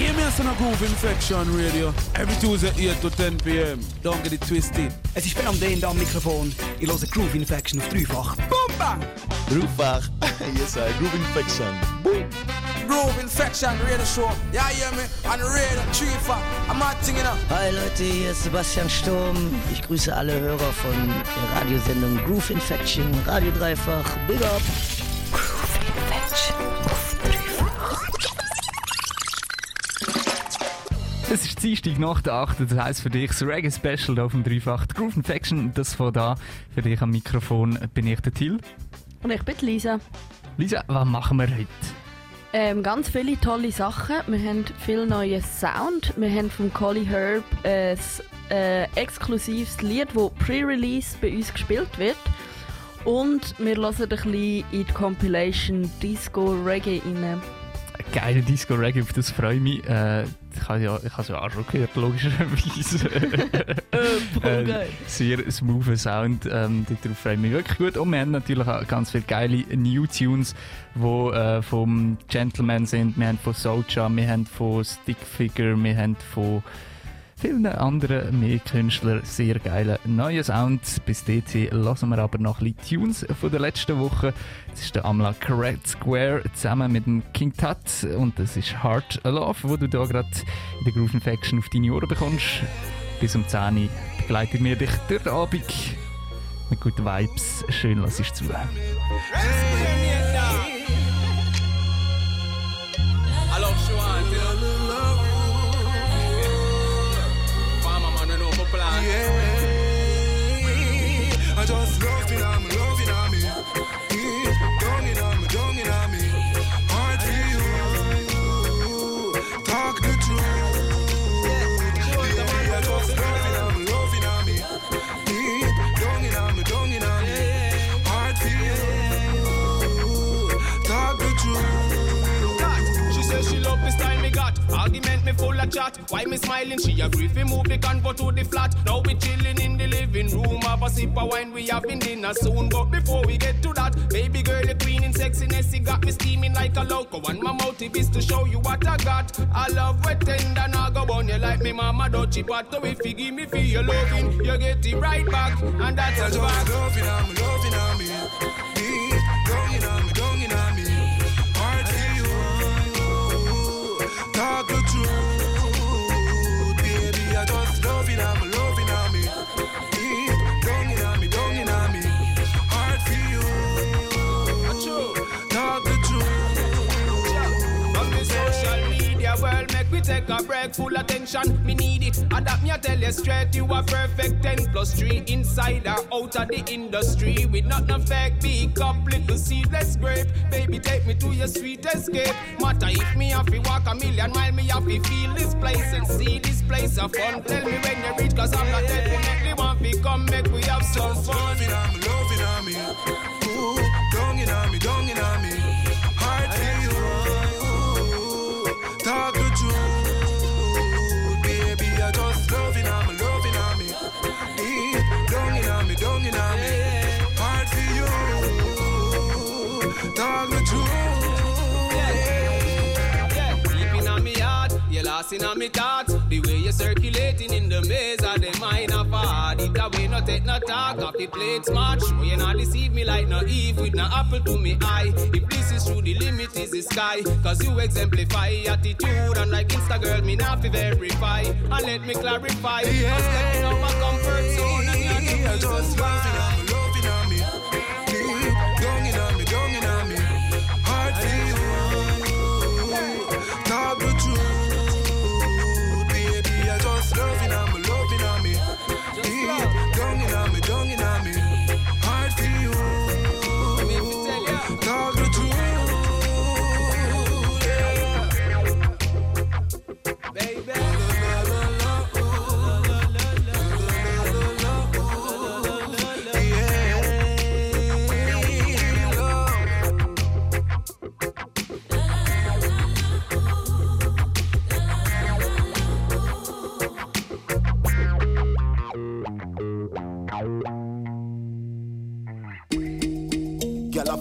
Hear me on a Groove Infection Radio. Every Tuesday 8 to 10 p.m. Don't get it twisted. Es ist Ben am Den am Mikrofon. Ich höre Groove Infection auf dreifach. Boom, bang! Dreifach. yes, sir. Groove Infection. Boom. Groove Infection Radio Show. Ja, hear me? On the radio, dreifach. I'm not thinking up. Hi Leute, hier ist Sebastian Sturm. Ich grüße alle Hörer von der Radiosendung Groove Infection, Radio Dreifach. Big up! Dienstag nach der 8. Das heisst für dich das Reggae Special auf dem Dreifach. Die Groove Infection, das von da. Für dich am Mikrofon bin ich der Till. Und ich bin Lisa. Lisa, was machen wir heute? Ähm, ganz viele tolle Sachen. Wir haben viel neuen Sound. Wir haben von Collie Herb ein äh, exklusives Lied, das pre-release bei uns gespielt wird. Und wir hören ein bisschen in die Compilation Disco Reggae rein. Geile Disco Reggae, auf das freue ich mich. Äh, ich habe ja, es ja auch schon gehört, logischerweise. Voll geil. sehr smooth Sound, ähm, darauf freue ich mich wirklich gut. Und wir haben natürlich auch ganz viele geile New Tunes, die äh, vom Gentleman sind. Wir haben von Soulja, wir haben von Stickfigure, wir haben von vielen anderen mehr Künstler sehr geile neue Sounds. Bis dahin lassen wir aber noch ein bisschen Tunes von der letzten Woche. Das ist der Amla Red Square zusammen mit dem King Tut und das ist Heart Love, wo du da gerade in der Groove Infection auf deine Ohren bekommst. Bis um 10 Uhr begleitet mir dich durch den Abend mit guten Vibes. Schön, lass ich zu. I love Shawan, Argument me full of chat. Why me smiling? She agree fi move the convo to the flat. Now we chilling in the living room. Have a sip of wine. We having dinner soon. But before we get to that, baby girl, the queen in sexiness. You got me steaming like a loco. And my motive is to show you what I got. I love wet tender. Now go on you like me mama dodgy. But if you give me for your loving, you get it right back. And that's a fact. loving me, loving on me. Talk the truth, baby. I just loving on me, loving on me. Down in on me, down on me. Heart for you. Talk the truth. From the social media world, we take a break, full attention. Me need it. Adapt me, I tell you straight, you are perfect. 10 plus 3 insider, out of the industry. With not no fake, big up, little seedless grape. Baby, take me to your sweet escape. Matter if me have to walk a million mile, me have to feel this place and see this place of fun. Tell me when you reach, cause I'm not definitely want to come, make we have some fun. loving on me, loving on me. Ooh, down in on me, down in on me. Heart for you. Talk the truth, you in me thoughts. The way you're circulating in the maze of the mind of hard. It away, no take no talk, off the plate smart. Show you not deceive me like no Eve with no apple to me eye. If this is true, the limit is the sky. Cause you exemplify attitude, and like Insta girl, me not verify. And let me clarify. Yeah. I'm stepping out my comfort zone, and you're the just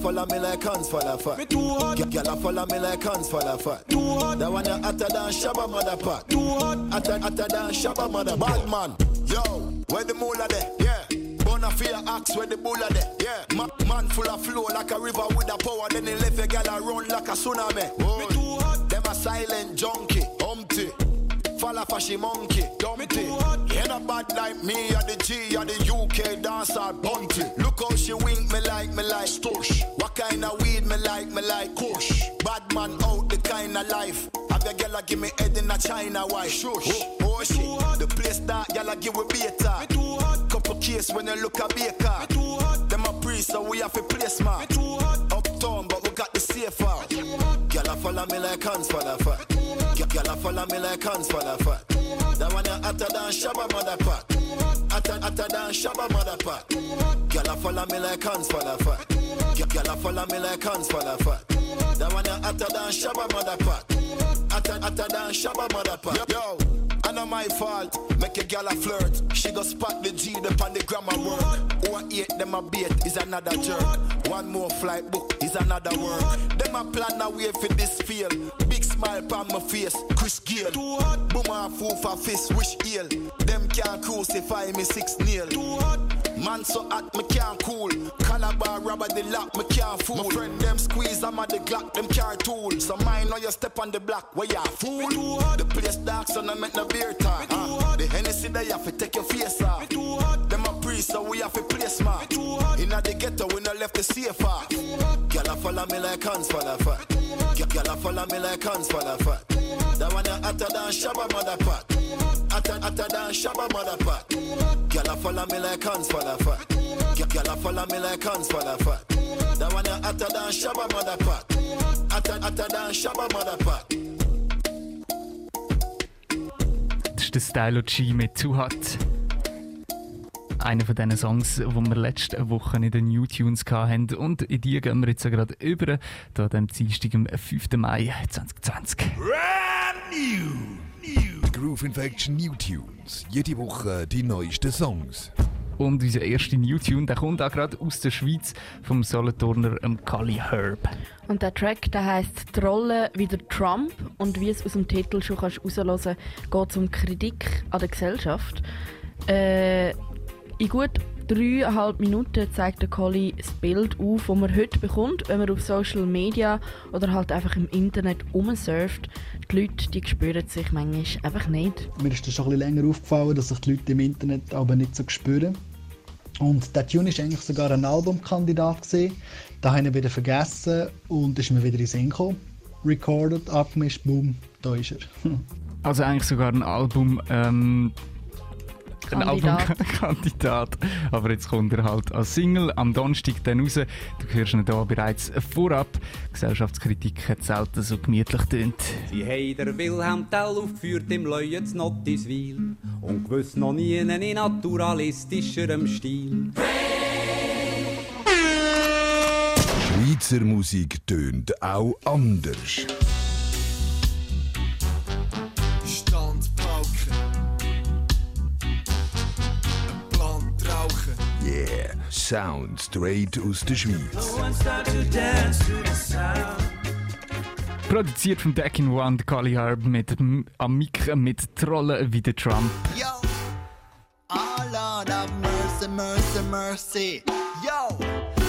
follow me like hands for the fat. Me too hot. Gyal a follow me like hands for the fat. Too hot. That one a hotter than Shabba mother pot. Too hot. Hotter, hotter than Shabba mother Bad man, yo, where the moolah there? Yeah. Bonafide axe where the bulla there? Yeah. Ma- man full of flow like a river with a power. Then he left a gal a run like a tsunami. Me too hot. Them a silent junkie, umpty. A she monkey, dumpty. You not bad like me, or the G, the UK dancer, bunty. Look how she wink me like, me like, stush. What kind of weed me like, me like, kush. Bad man out the kind of life. Have your a give me head in a China white. Shush. Oh, shit. The place that a give we beta. Me too hot. Couple case when you look a baker. Me too hot. Them a priest, so we have to place man. Me too hot. Uptown, but we got the safe out. Girl a follow me like hands follow. Girl a follow me like hands the fat. That one a hotter than Shabba mother pot. Hotter, hotter than Shabba mother pot. Girl a follow me like hands the fat. Girl a follow me like hands the fat. That one a hotter than Shabba mother pot. Hotter, hotter than Shabba mother pot. Yo, I know my fault. Make a gal a flirt. She go spot the G upon the grammar work. Who eight them a bait is another jerk. One more flight book is another work. Them a plan a way for this feel. Big smile on my face. Chris Gale. Too hot. Boom a fool for fist. Wish ill. Them can't crucify me six nil. Too hot. Man so hot, me can't cool. Calabar rubber the lock, me can't fool. My friend them squeeze, I'm at the Glock, them car tool. So mine know you step on the block, where ya fool. too hot. The place dark, so I make no beer talk. Me too hot. The Hennessy they have to take your face off. Me too hot. A so we have play smart. Me. Inna the ghetto, we no left the safe off. A follow me like hands the fat. A follow me like hands the fat. That one a hotter than Shabba mother pot. Hotter, hotter than Shabba mother pot. A follow me like hands the fat. A follow me like hands the fat. That one a hotter than Shabba mother pot. Hotter, hotter than Shabba mother pot. Das ist der Style G mit Hot. Einer von diesen Songs, die wir letzte Woche in den New Tunes hatten. Und in die gehen wir jetzt gerade über, da am Dienstag, am 5. Mai 2020. Groove Infection New Tunes. Jede Woche die neuesten Songs. Und unser erster New Tune, der kommt auch gerade aus der Schweiz vom Solothurner ähm, Kali Herb. Und der Track der heisst «Trollen wie der Trump» und wie es aus dem Titel schon kannst geht es um Kritik an der Gesellschaft. Äh, in gut dreieinhalb Minuten zeigt der Colli das Bild auf, das man heute bekommt, wenn man auf Social Media oder halt einfach im Internet rumsurft. Die Leute die spüren sich manchmal einfach nicht. Mir ist das schon ein bisschen länger aufgefallen, dass sich die Leute im Internet aber nicht so spüren. Und der Tune war eigentlich sogar ein Albumkandidat. Gewesen. Da habe ich ihn wieder vergessen und ist mir wieder in Sinn gekommen. Recorded, abgemischt, boom, da ist er. Also eigentlich sogar ein Album. Ähm, ein Kandidat. Albumkandidat. Aber jetzt kommt er halt als Single am Donnerstag dann raus. Du hörst ihn hier bereits vorab. Gesellschaftskritik hat selten so gemütlich tönt. Sie haben der Wilhelm Tell aufgeführt im Leuen zu Nottiswil und gewiss noch nie in naturalistischerem Stil. Schweizer Musik tönt auch anders. Sound straight aus der Schweiz. Produziert von Deck in One, Kali Harb mit am Mic mit Trollen wie der Trump. Yo! Oh Lord have mercy, mercy, mercy. Yo!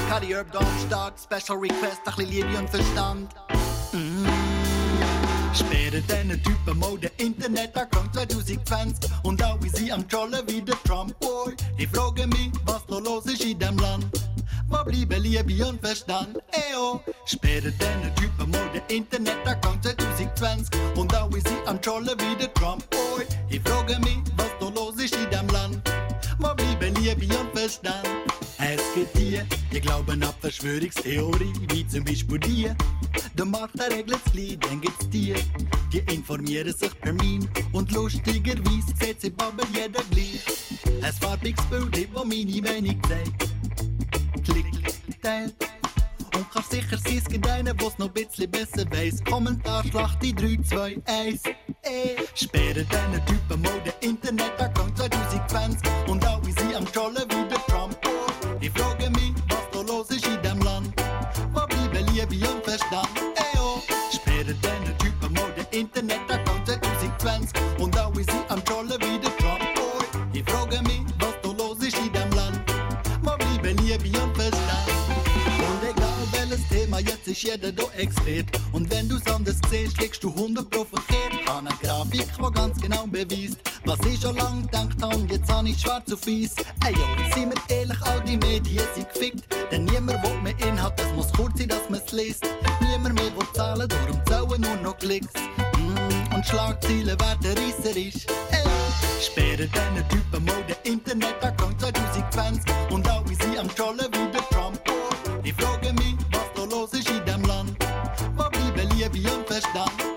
Kadi Herb Donnerstag, Special Request, ein bisschen Liebe und Verstand. Mm. Sperre deine Typen Mode Internet-Account 2020 und alle sie am Trollen wie der Trump Boy. Ich frage mich, was da los ist in dem Land. Wo bleiben Liebe und Verstand? Eyo! Sperre deine Typen Mode Internet-Account 2020 und alle sie am Trollen wie der Trump Boy. Ich frage mich, was da los ist in dem Land. Wo bleiben Liebe und Verstand? Es gibt die, die glauben an Verschwörungstheorie, wie zum Beispiel die. Der Markt der regelt das Lied, dann gibt's die, die informieren sich per Meme und lustigerweise sieht sie aber jeder gleich. Ein farbiges Bild, das meine Meinung zeigt. Klick, teilt. Und kannst sicher sein, es gibt einen, wo's noch ein bisschen besser weiss. Kommentarschlacht in 3, 2, 1. Eh. Sperre deine Typen Mode Internet-Account 2020 und alle internet jeder da exkret. Und wenn du's anders siehst, liegst du 100 pro verkehrt. Habe eine Grafik, die ganz genau beweist, was ich schon lang gedacht habe, jetzt habe ich schwarz auf weiß. Ey, yo, sind wir ehrlich, all die Medien sind gefickt. Denn niemand will mehr Inhalt, es muss kurz sein, dass man's liest. Niemand mehr will zahlen, darum zählen nur noch Klicks. Mm, und Schlagzeilen werden reisserisch. Ey, sperren diesen Typen mal den Internet-Account 2020 und alle sind am Trollen has done.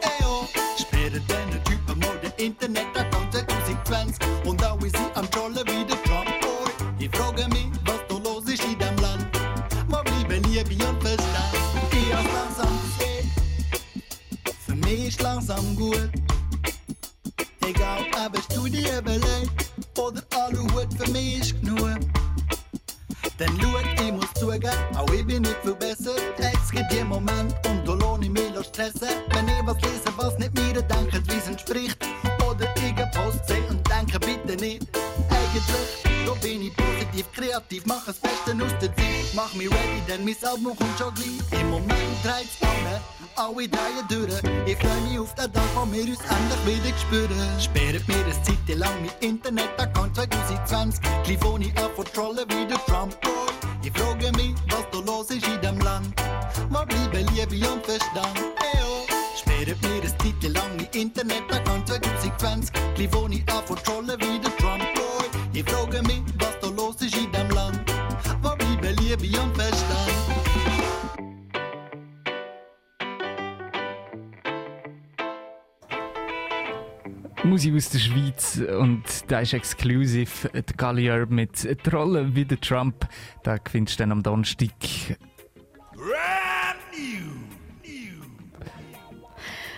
Ist exklusiv die Gallier mit Trollen wie der Trump. Da findest du dann am Donnerstag.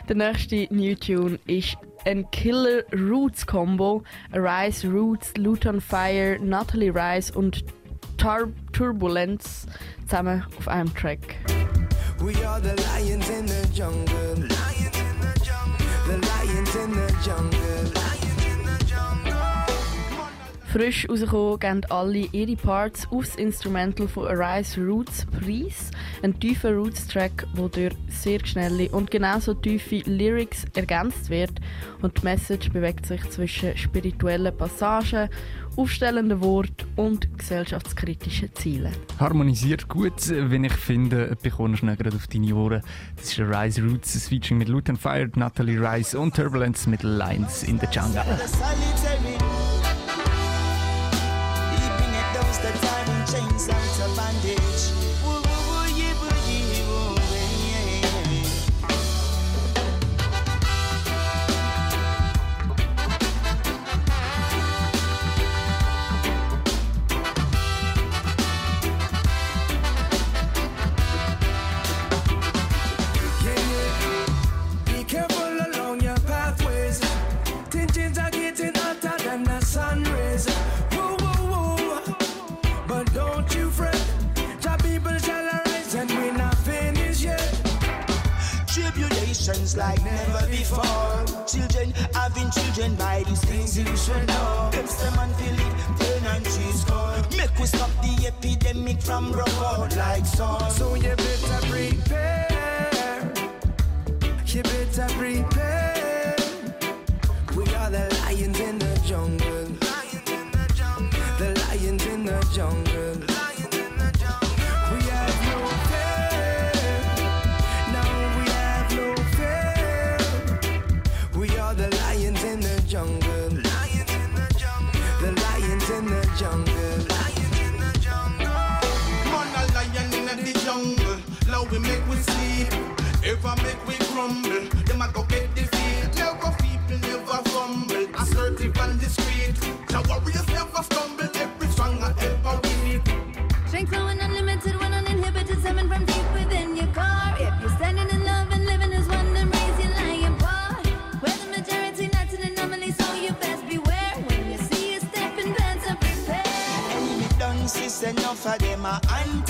Der nächste New Tune ist ein Killer Roots Combo. Rise Roots, Luton Fire, Natalie Rice und Tar Turbulence zusammen auf einem Track. We are the lions in the jungle. Lions in the jungle. The lions in the jungle. Frisch rausgekommen geben alle ihre Parts aufs Instrumental von Arise Roots Preis. Ein tiefer Roots-Track, der durch sehr schnelle und genauso tiefe Lyrics ergänzt wird. Und die Message bewegt sich zwischen spirituellen Passagen, aufstellenden Worten und gesellschaftskritischen Zielen. Harmonisiert gut, wenn ich finde, bekommst du gerade auf deine Ohren. Das ist Rise Roots, das Featuring mit Luton Fire, Natalie Rice und Turbulence mit Lines in the Jungle. Chains out of. Like never before. Children having children by these things you should know. Them stem and feel it, turn and cheese score. Make we stop the epidemic from out like sun. So you better prepare. You better prepare. We are the lions in the jungle. The lions in the jungle. Ever make we crumble, them a go get defeat. Never people never fumble, assertive and discreet. The warriors never stumble, every stronger ever weak. Strength flowing unlimited when uninhibited, seven from deep within your core. If you're standing in love and living as one, then raise your lion paw. We're the majority, not an anomaly, so you best beware. When you see a step in dance and prepare. Enemy done sis enough of them are antichrist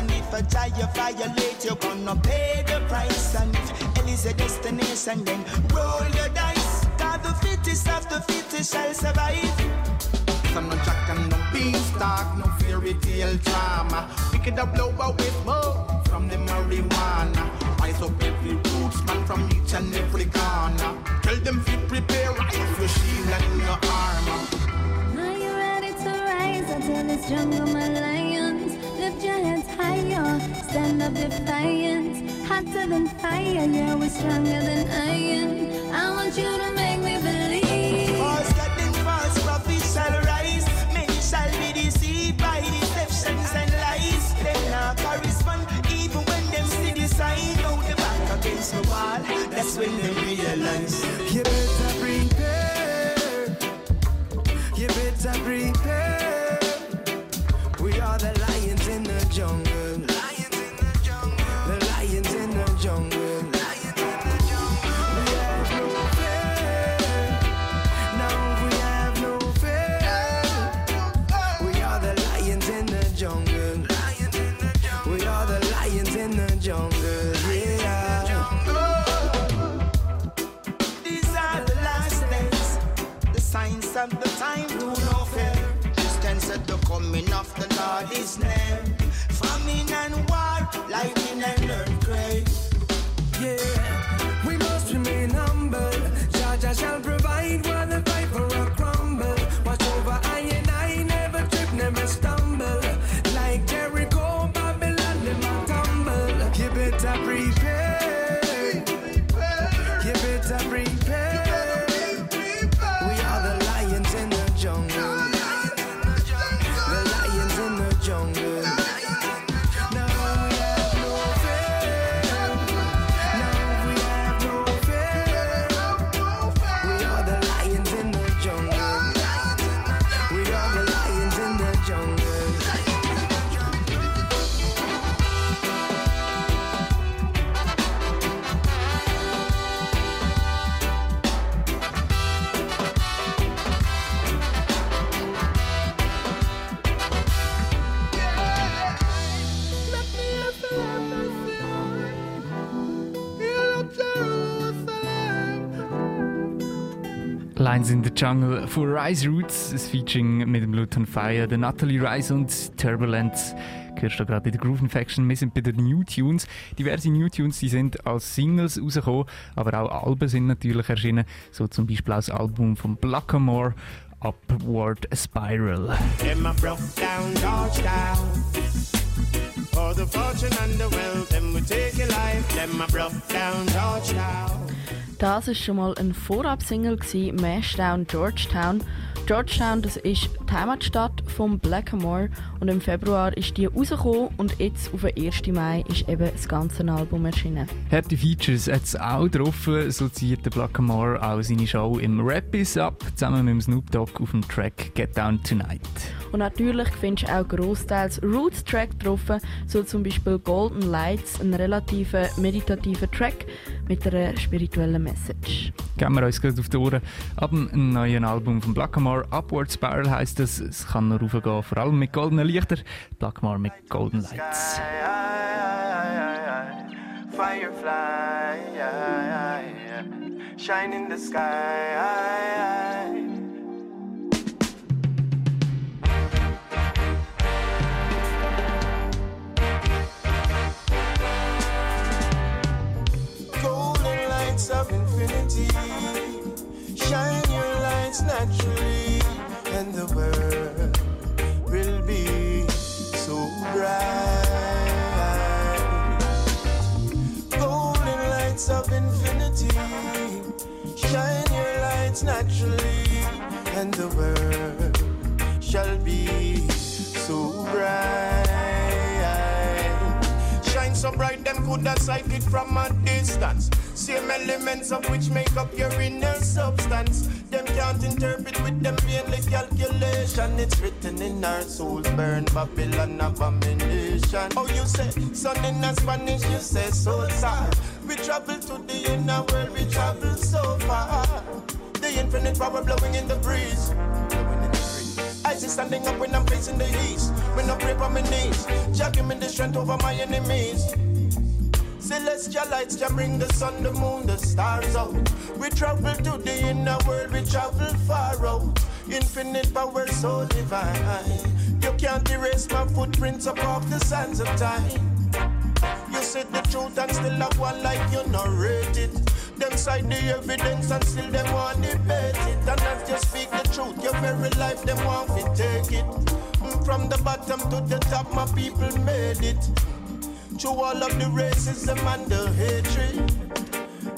And if a child you violate you gonna pay the price And if hell is a destination then roll your dice Cause the fittest of the fittest shall survive Some no jack and no beanstalk, no fairy tale drama. We wicked a blow away smoke from the marijuana. Rise up every roots man from each and every corner. Tell them fit prepare rise your shield and your armor. Are you ready to rise up to this jungle, my lions? Lift higher, stand up defiant. Hotter than fire, yeah, we're stronger than iron. I want you to make me believe. False God and false prophets shall rise. Many shall be deceived by deceptions and lies. They not correspond even when them see the sign. Now the back against the wall. That's when they realize. You the Jungle von Rise Roots, das Featuring mit dem Luton Fire, der Natalie Rise und Turbulence. Hörst du gerade in der Groove Infection. Wir sind bei den New Tunes. Diverse New Tunes die sind als Singles rausgekommen, aber auch Alben sind natürlich erschienen. So zum Beispiel auch das Album von Blackamore, Upward Spiral. Das war schon mal ein Vorab-Single, Mashdown Georgetown. Georgetown, das ist die Heimatstadt von Blackamore und im Februar ist die rausgekommen und jetzt auf den 1. Mai ist eben das ganze Album erschienen. Harte Features hat es auch drauf, so zieht der Blackamore auch seine Show im Rap Is ab, zusammen mit dem Snoop Dogg auf dem Track Get Down Tonight. Und natürlich findest du auch großteils Roots-Track drauf, so zum Beispiel Golden Lights, ein relativ meditativer Track mit einer spirituellen Message. Gehen wir uns gerade auf die Ohren. Ab dem neuen Album von Blackamore, Upward Spiral heisst es, es kann noch raufgehen, vor allem mit goldenen Lichtern. Blackamore mit Golden Lights. Firefly, shine in the sky. Golden lights of infinity. Shine your lights naturally, and the world will be so bright. Golden lights of infinity. Shine your lights naturally, and the world shall be so bright. So bright, them could have sight it from a distance. Same elements of which make up your inner substance. Them can't interpret with them mainly calculation. It's written in our souls, burn Babylon abomination. Oh, you say sun in a Spanish, you say so far. We travel to the inner world, we travel so far. The infinite power blowing in the breeze. Standing up when I'm facing the east. When I pray on my knees, Jah give me the strength over my enemies. Celestial lights can bring the sun, the moon, the stars out. We travel to the inner world, we travel far out. Infinite power so divine. You can't erase my footprints off the sands of time. You said the truth and still have one like you narrate it. Them cite the evidence and still them want debate it. And not just speak the truth, your very life them want to take it. From the bottom to the top, my people made it. Through all of the racism and the hatred,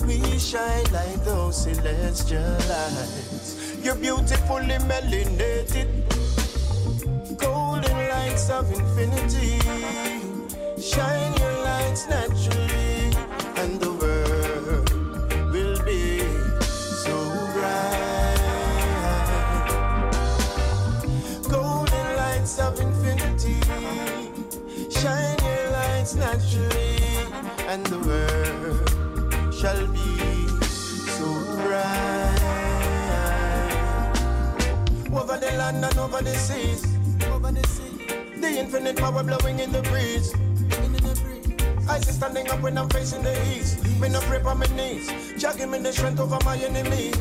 we shine like those celestial lights. You're beautifully melanated, golden lights of infinity. Shine your lights naturally, shine your lights naturally, and the world shall be so bright. Over the land and over the seas, over the sea, the infinite power blowing in the breeze. I see standing up when I'm facing the east. Me no pray on my knees. Jah give me the strength over my enemies.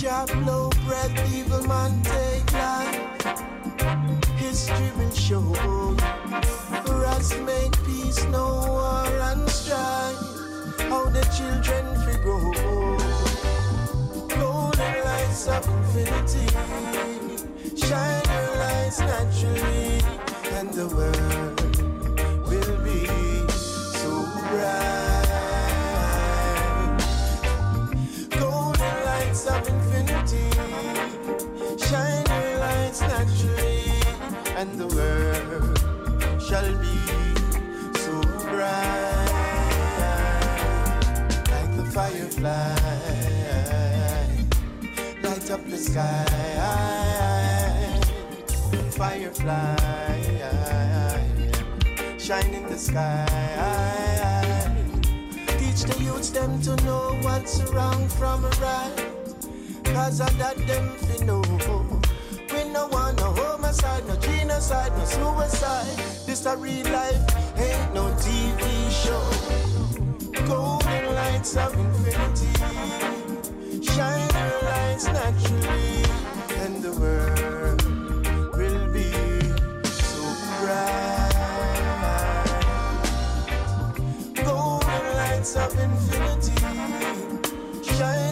Jah blow breath, evil man take life. History will show. Rats make peace, no war and strife. How the children fi grow. Golden lights of infinity. Shine your lights naturally, and the world shall be so bright. Like the firefly, light up the sky. Firefly shine in the sky. Teach the youths them to know what's wrong from right. Cause of that them fi know. Genocide, no suicide. This a real life, ain't no TV show. Golden lights of infinity. Shine your lights naturally, and the world will be so bright. Golden lights of infinity. Shine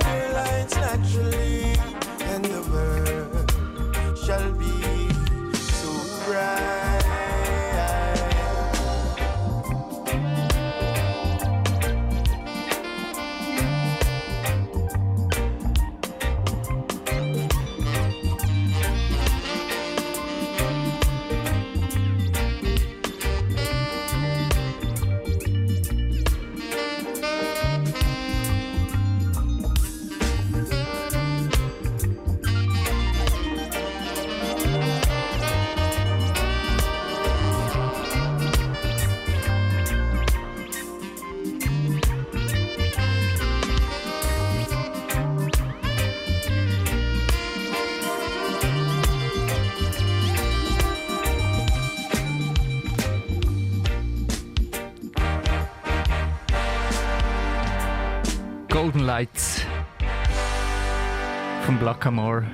Blackamore.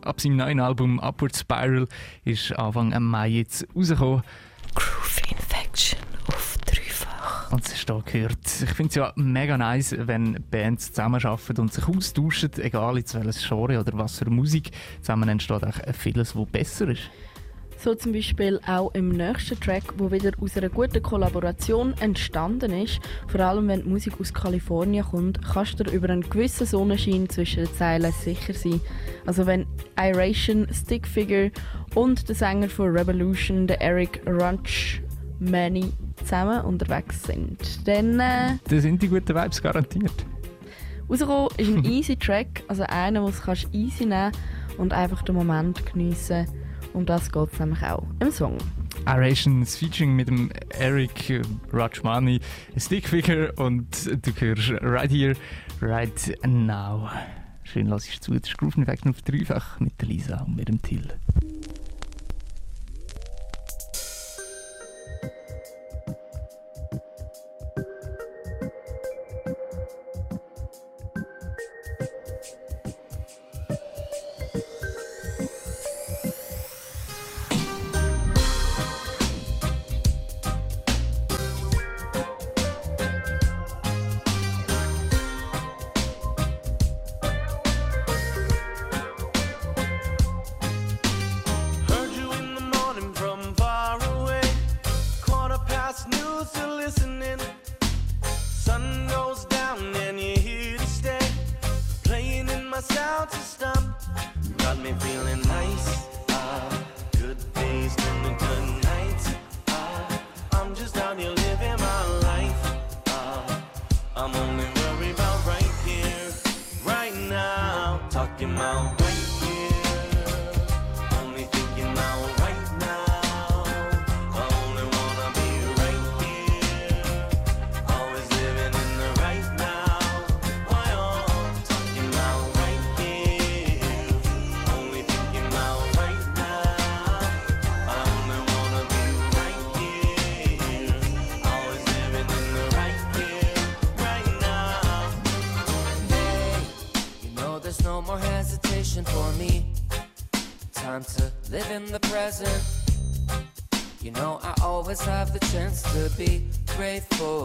Ab seinem neuen Album Upward Spiral ist Anfang Mai jetzt rausgekommen. Groove Infection auf dreifach. Und es ist da gehört. Ich finde es ja mega nice, wenn Bands zusammenarbeiten und sich austauschen, egal jetzt welches Genre oder was für Musik. Zusammen entsteht auch vieles, was besser ist. So zum Beispiel auch im nächsten Track, wo wieder aus einer guten Kollaboration entstanden ist. Vor allem wenn die Musik aus Kalifornien kommt, kannst du dir über einen gewissen Sonnenschein zwischen den Zeilen sicher sein. Also wenn Iration, Stickfigure und der Sänger von Revolution, der Eric Runch Manny, zusammen unterwegs sind. Dann äh, Da sind die guten Vibes garantiert. rausgekommen ist ein easy Track, also einer, den du kannst easy nehmen und einfach den Moment geniessen. Um das geht es nämlich auch im Song. Arations Featuring mit dem Eric Rajmani, Stickfigure und du hörst Right Here, Right Now. Schön, lass ich zu. Das ist Groove auf dreifach mit der Lisa und mit dem Till. present. You know, I always have the chance to be grateful.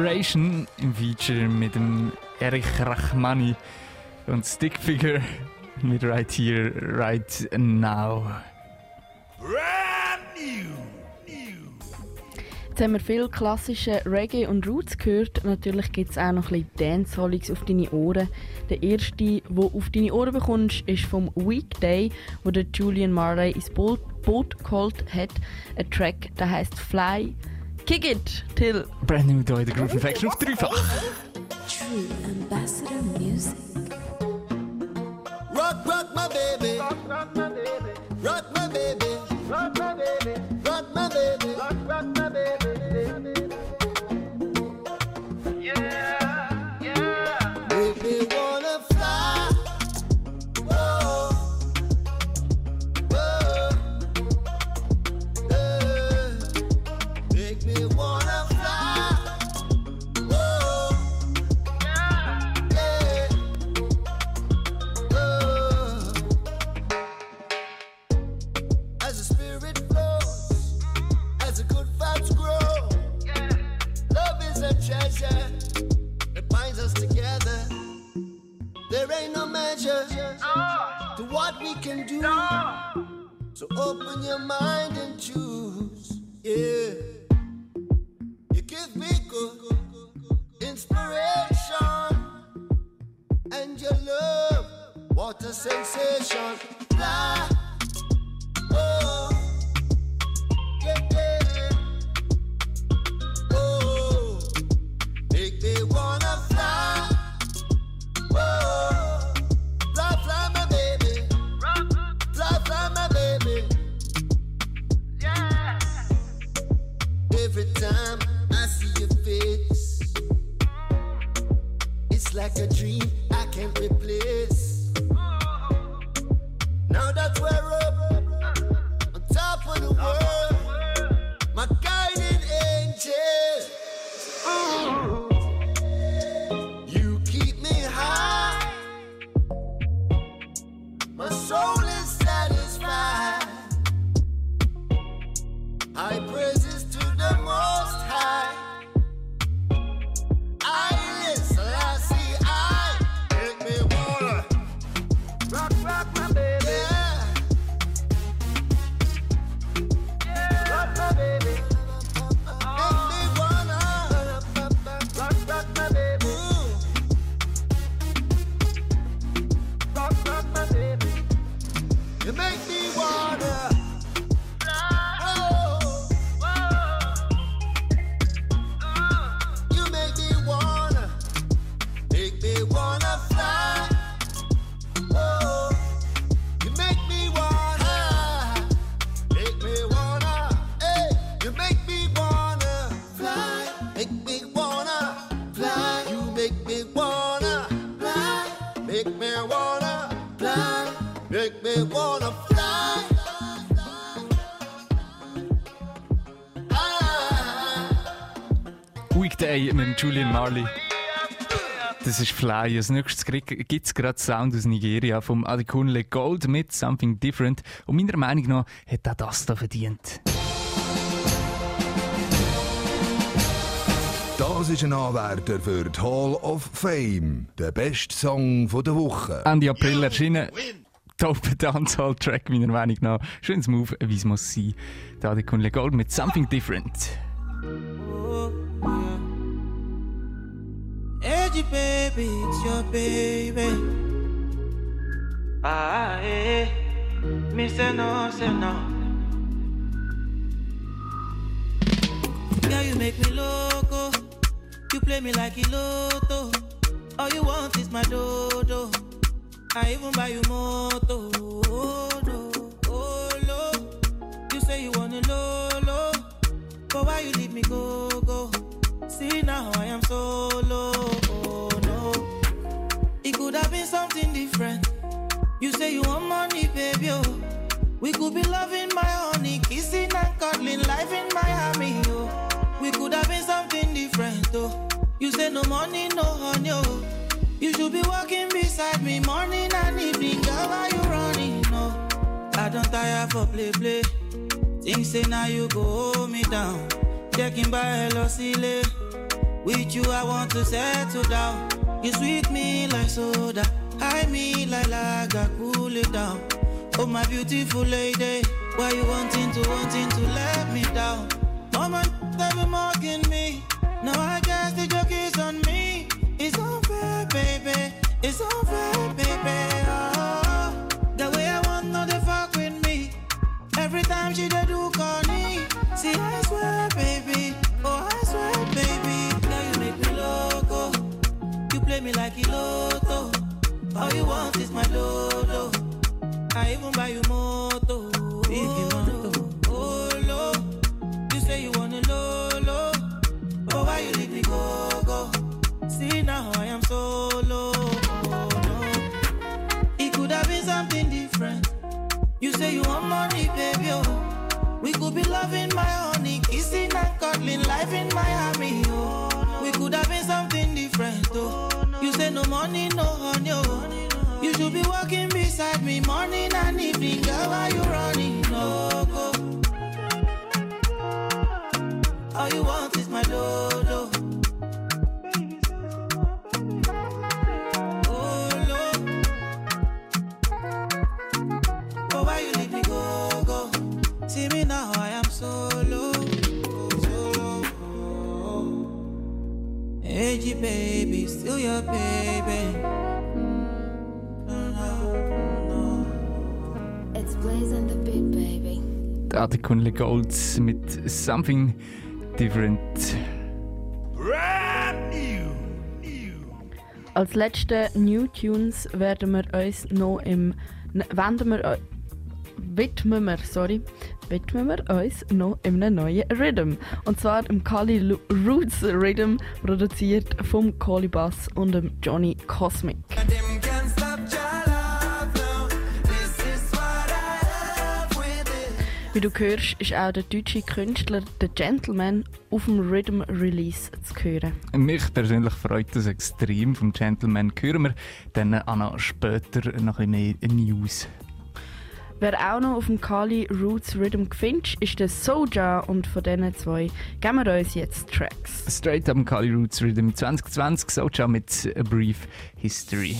Generation im Feature mit dem Eric Rachmani und Stickfigure mit Right Here, Right Now. Brand new! Jetzt haben wir viel klassischen Reggae und Roots gehört. Natürlich gibt es auch noch ein bisschen Dance auf deine Ohren. Der erste, den du auf deine Ohren bekommst, ist vom Weekday, wo der Julian Marley ins Boot geholt hat. Ein Track, der heißt Fly. kick it till brand new toy. the Groove Infection of True Ambassador Music. Rock, rock, my baby. Rock, rock, my baby. Rock, my baby. Rock, my baby. can do. No. So open your mind and choose. Yeah. You give me good inspiration and your love. What a sensation. Fly. Like a dream I can't replace. Now that we're Das ist Fly. Als nächstes gibt es gerade Sound aus Nigeria vom Adekunle Gold mit Something Different. Und meiner Meinung nach hat er das da verdient. Das ist ein Anwärter für die Hall of Fame. Der beste Song der Woche. Ende April erschienen. Top Dancehall-Track meiner Meinung nach. Schönes Move, wie es muss sein. Der Adekunle Gold mit Something Different. Edgy baby, it's your baby. Ah, eh. Me say no, say no. Girl, you make me loco. You play me like a lotto. All you want is my dodo. I even buy you moto. Oh, no, oh, no. You say you want a lolo. But why you leave me go, go? See now I am solo. Oh. It could have been something different. You say you want money, baby. Oh. We could be loving my honey, kissing and cuddling, life in Miami. Oh. We could have been something different. Oh. You say no money, no honey. Oh. You should be walking beside me morning and evening. Girl, why you running? No. I don't tire for play, play. Think say now you go hold me down. Checking by hello silly. With you I want to settle down. You sweet me like soda, high me like lager, cool it down. Oh my beautiful lady, why you wanting to wanting to let me down? Mama, they be mocking me. Now I guess the joke is on me. It's unfair, baby. It's unfair, baby. Oh, the way I want, no, they fuck with me. Every time she dey do corny. See, I swear, baby. Play me like a lotto. All you want is my dodo. I even buy you moto. If you want to. Oh, oh lo. You say you want a lolo. Oh, why you leave me go, go? See, now I am solo. Oh, no. It could have been something different. You say you want money, baby. Oh. We could be loving my honey, kissing and cuddling, life in Miami. Oh. Hallelujah, baby. It's blazing the beat, baby. Adi Kunle Gold mit Something Different. Als letzte New Tunes werden wir uns noch im wenden wir widmen wir, sorry, widmen wir uns noch in einem neuen Rhythm. Und zwar im Kali Roots Rhythm, produziert vom Kali Bass und dem Johnny Cosmic. Wie du hörst, ist auch der deutsche Künstler The Gentleman auf dem Rhythm Release zu hören. Mich persönlich freut das extrem. Vom Gentleman hören wir dann später noch ein bisschen mehr News. Wer auch noch auf dem Kali Roots Rhythm findet, ist der Soja und von diesen zwei geben wir uns jetzt Tracks. Straight am Kali Roots Rhythm 2020 Soja mit A Brief History.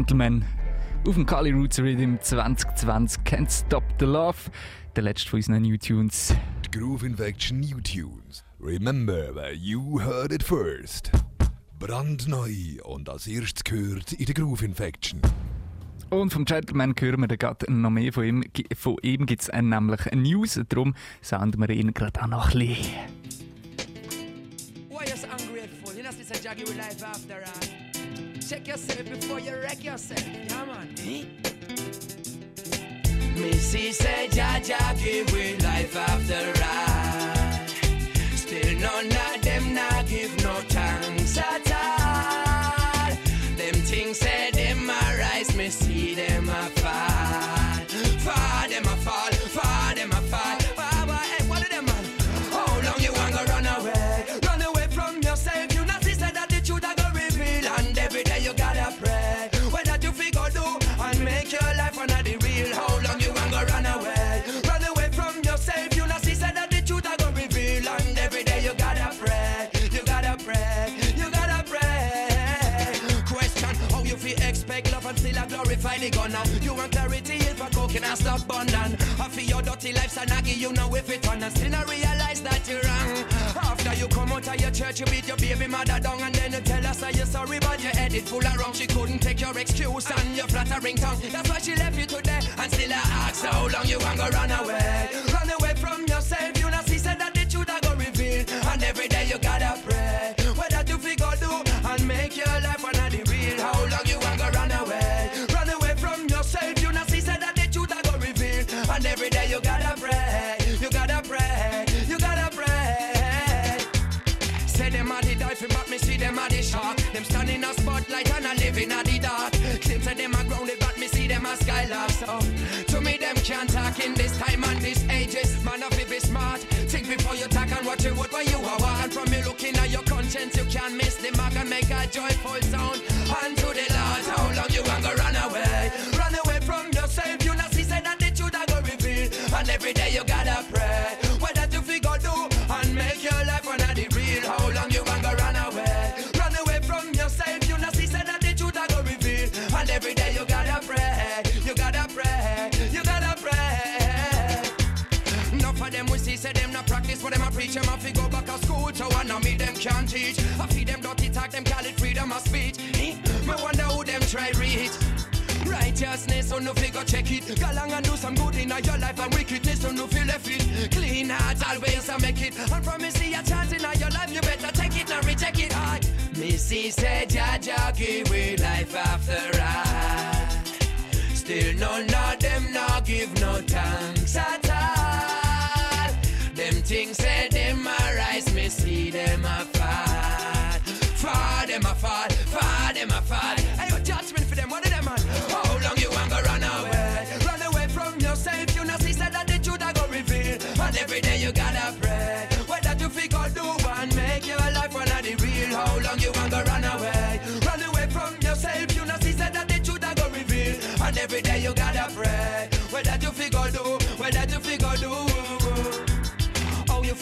The Gentleman auf dem Kali Roots Rhythm 2020 Can't Stop the Love. Der letzte von unseren New Tunes. Groove Infection New Tunes. Remember where you heard it first. Brandneu und als erstes gehört in der Groove Infection. Und vom Gentleman hören wir dann gerade noch mehr von ihm. Von ihm gibt es nämlich eine News, darum senden wir ihn gerade auch noch ein bisschen. Why you so ungrateful? You know, it's a jaggy with life after all. Check yourself before you wreck yourself. Man. Eh? Missy said, Jaja give with life after all. Still none of them not give no thanks at all. Them things say them a rise, me see them a coke and stop burning. I feel your dirty life, Sanagi, you know if it on and still not realize that you're wrong. After you come out of your church, you beat your baby mother down and then you tell us that you're sorry, but your head is full of wrong. She couldn't take your excuse and your flattering tongue. That's why she left you today and still I ask how long you to run away. And every day you gotta pray. You gotta pray. You gotta pray. Say them a the dolphin, but me see them a the shark. Them stand in a spotlight and a live in the dark. Claim say them a grounded, but me see them a skylark. So to me them can't talk in this time and this ages. Man, to be smart. Think before you talk and watch word where you are. And from me looking at your conscience, you can't miss the mark and make a joyful sound. Unto so I know me them can't teach. I feed them dirty talk. Them call it freedom of speech. Me wonder who them try reach. Righteousness, so no figure check it. Go along and do some good in your life and wickedness, so no feel left it. Clean heart always I make it. From me see a chance in your life, you better take it and reject it. I Missy said, Jaja give we life after all. Still none of them no give no thanks at things say them a rise, me see them a fall. Fall them a fall, fall them a fall.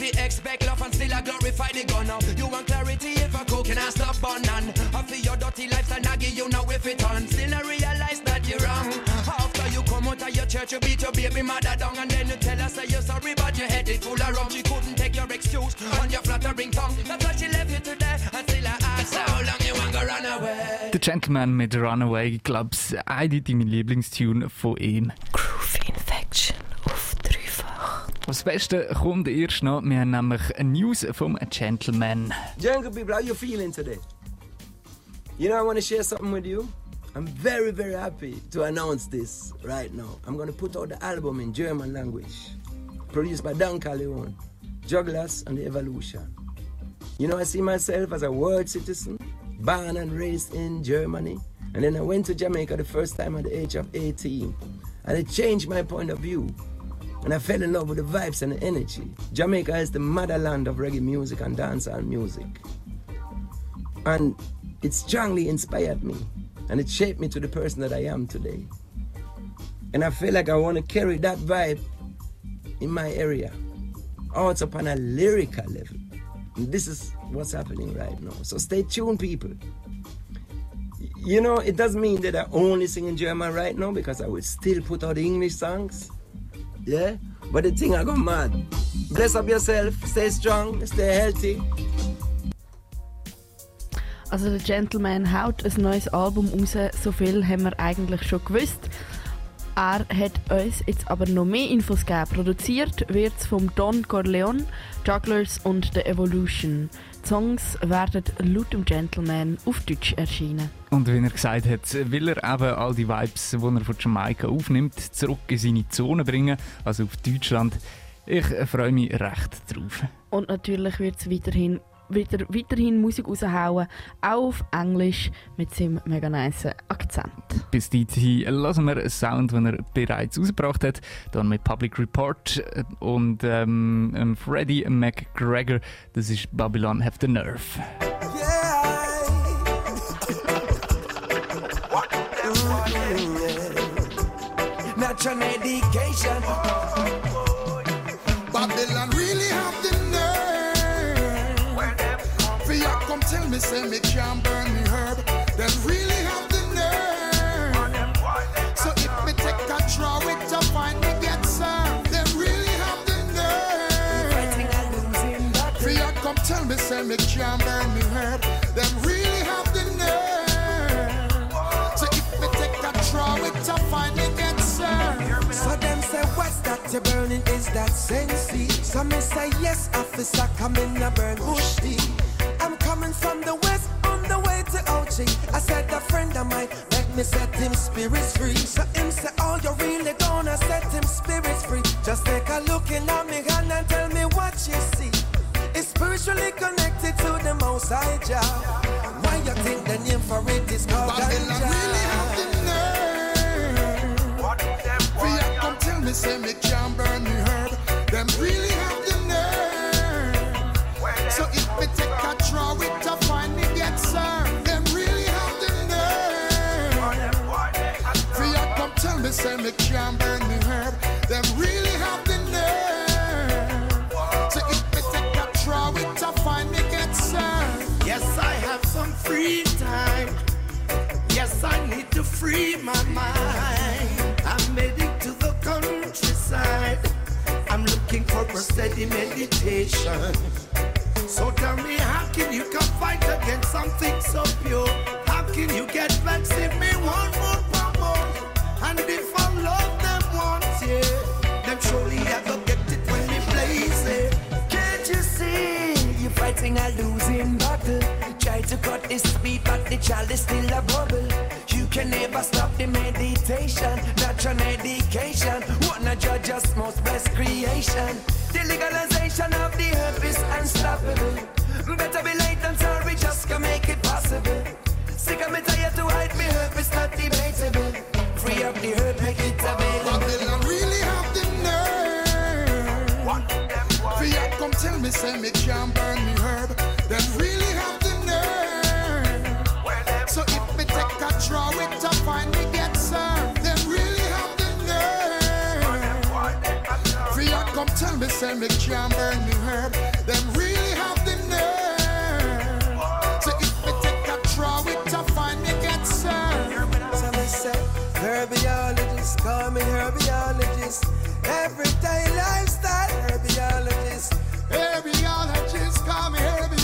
Feel expect love and still a glorify the gun now. You want clarity if a coke and I stop burning. I feel your dirty lifestyle I give you know if it on. Still I realize that you're wrong. After you come out of your church, you beat your baby mother down and then you tell us that you're sorry, but your head is full of rum. She couldn't take your excuse on your fluttering tongue. That's why she left you today. And still I ask how long you want to run away? Der Gentleman mit Runaway, ich glaube, es ist eindeutig mein Lieblingstune von ihm. Dreifach. Das Beste kommt erst noch. Wir haben nämlich News vom a Gentleman. Jungle people, how you feeling today? You know, I want to share something with you. I'm very, very happy to announce this right now. I'm going to put out the album in German language, produced by Don Corleone, Jugglers and the Evolution. You know, I see myself as a world citizen, born and raised in Germany. And then I went to Jamaica the first time at the age of 18. And it changed my point of view. And I fell in love with the vibes and the energy. Jamaica is the motherland of reggae music and dancehall music. And it strongly inspired me. And it shaped me to the person that I am today. And I feel like I want to carry that vibe in my area, out upon a lyrical level. And this is what's happening right now. So stay tuned, people. You know, it doesn't mean that I only sing in German right now because I will still put out English songs. Yeah? But the thing I go mad. Bless up yourself, stay strong, stay healthy. Also der Gentleman haut ein neues Album raus, so viel haben wir eigentlich schon gewusst. Er hat uns jetzt aber noch mehr Infos gegeben. Produziert wird es vom Don Corleone, Jugglers und The Evolution. Die Songs werden laut dem Gentleman auf Deutsch erscheinen. Und wie er gesagt hat, will er eben all die Vibes, die er von Jamaika aufnimmt, zurück in seine Zone bringen, also auf Deutschland. Ich freue mich recht drauf. Und natürlich wird es weiterhin, wieder, weiterhin Musik raushauen, auch auf Englisch mit seinem mega nice Akzent. Bis dahin lassen wir einen Sound, den er bereits rausgebracht hat. Dann mit Public Report und ähm, Freddie McGregor. Das ist Babylon Have the Nerve. Natural medication. Babylon really have the nerve. For you come tell me, say me can't burn me herb. Them really have the nerve. So if me take a draw it to find me get served. Them really have the nerve. For you come tell me, say me can't burn me herb. Them really you burning is that sensey. So me say yes, officer, come in a burn bush tea. I'm coming from the west on the way to OG. I said a friend of mine let me set him spirits free. So him say, oh you really gonna set him spirits free? Just take a look in at me hand and tell me what you see. It's spiritually connected to the most high job. Why you think the name for it is called Babylon really me, say me can't burn me herb. Them really have the nerve. So if me take a draw it to find me get served. Them really have the nerve. For you come tell me, say me can't burn me herb. Them really have the nerve. So if me take a draw it to find me get served. Yes, I have some free time. Yes, I need to free my mind. For a steady meditation. So tell me, how can you come fight against something so pure? How can you get vexed if me one more, more? And if I love them once, yeah, then surely I go get it when me blaze it. Can't you see you're fighting a losing battle? Try to cut the speed, but the child is still a bubble. Can never stop the meditation, natural medication. What not judge just most blessed creation. The legalization of the herb is unstoppable. Better be late than sorry, just can make it possible. Sick of me tired to hide me herb, it's not debatable. Free up the herb, make it available. Really have the nerve. For you come tell me, say me can't burn me herb. Them really Me say me can't burn me herb. Them really have the nerve. So if me take a draw, it a find me get served. So me say herbiologist, call me herbiologist. Everyday lifestyle herbiologist. Herbiologist, call me herbiologist.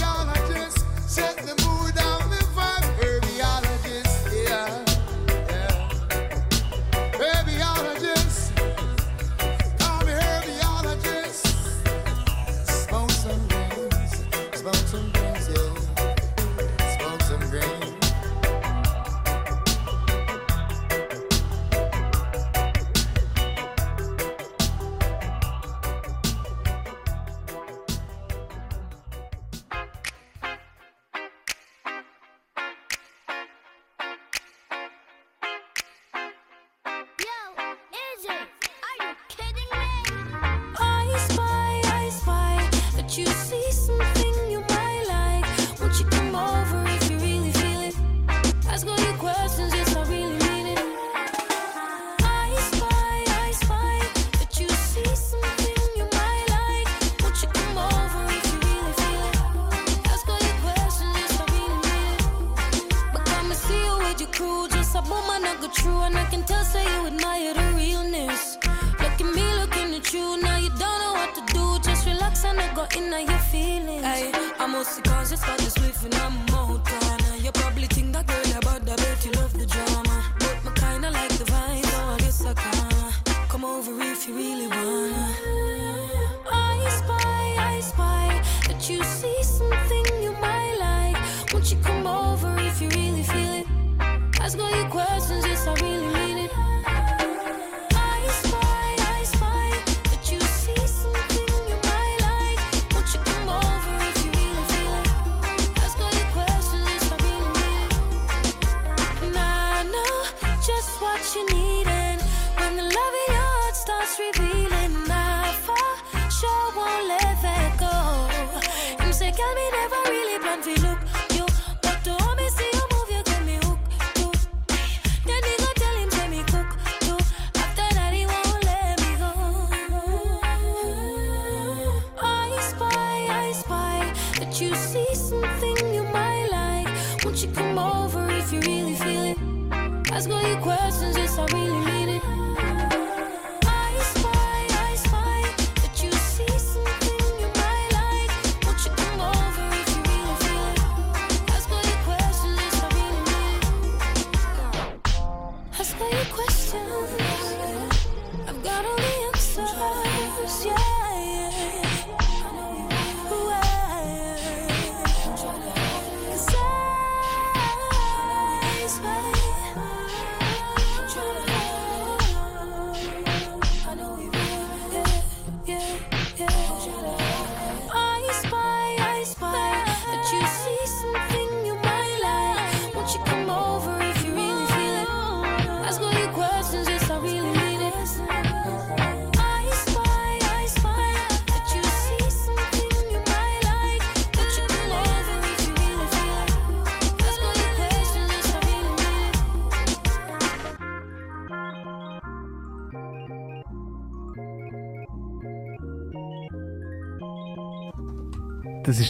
True, and I can tell, say you admire the realness. Look at me, looking at you. Now you don't know what to do. Just relax and I go in your feelings. Ay, I'm mostly conscious about this swift and I'm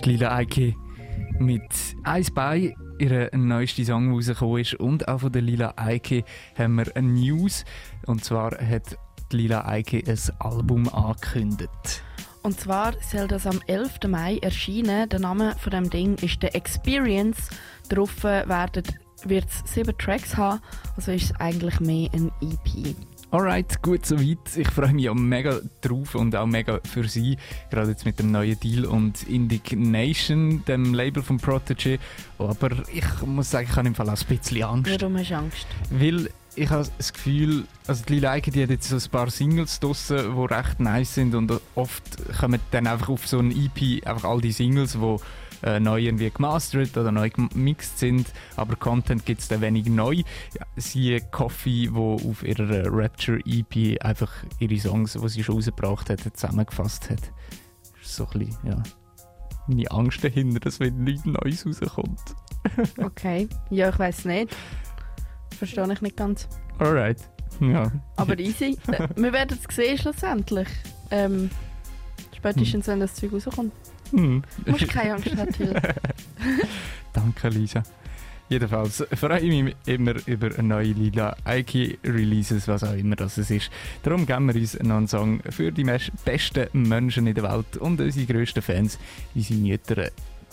Lila Eike mit «Eis bei», ihre neueste Song, rausgekommen ist. Und auch von der Lila Eike haben wir eine News. Und zwar hat Lila Eike ein Album angekündigt. Und zwar soll das am 11. Mai erscheinen. Der Name von dem Ding ist The Experience. Darauf wird es sieben Tracks haben. Also ist es eigentlich mehr ein EP. Alright, gut soweit. Ich freue mich auch mega drauf und auch mega für Sie. Gerade jetzt mit dem neuen Deal und Indignation, dem Label von Protege. Aber ich muss sagen, ich habe im Fall auch ein bisschen Angst. Warum hast du Angst? Weil ich habe das Gefühl, also die Lila Eike, die hat jetzt so ein paar Singles draussen, die recht nice sind und oft kommen dann einfach auf so ein EP einfach all die Singles, die äh, neu irgendwie gemastert oder neu gemixt sind, aber Content gibt es dann wenig neu. Ja, siehe Coffee, wo auf ihrer Rapture EP einfach ihre Songs, die sie schon rausgebracht hat, zusammengefasst hat. Das ist so ein bisschen, ja, meine Angst dahinter, dass wenn nichts Neues rauskommt. Okay. Ja, ich weiß nicht. Verstehe ich nicht ganz. Alright. Ja. Aber easy. Äh, Wir werden es sehen schlussendlich. Ähm, spätestens, wenn das Zeug rauskommt. Hm. Du musst keine Angst Till. Danke, Lisa. Jedenfalls freue ich mich immer über neue Lila Aiki Releases, was auch immer das es ist. Darum geben wir uns noch einen Song für die besten Menschen in der Welt und unsere grössten Fans, unsere Mütter.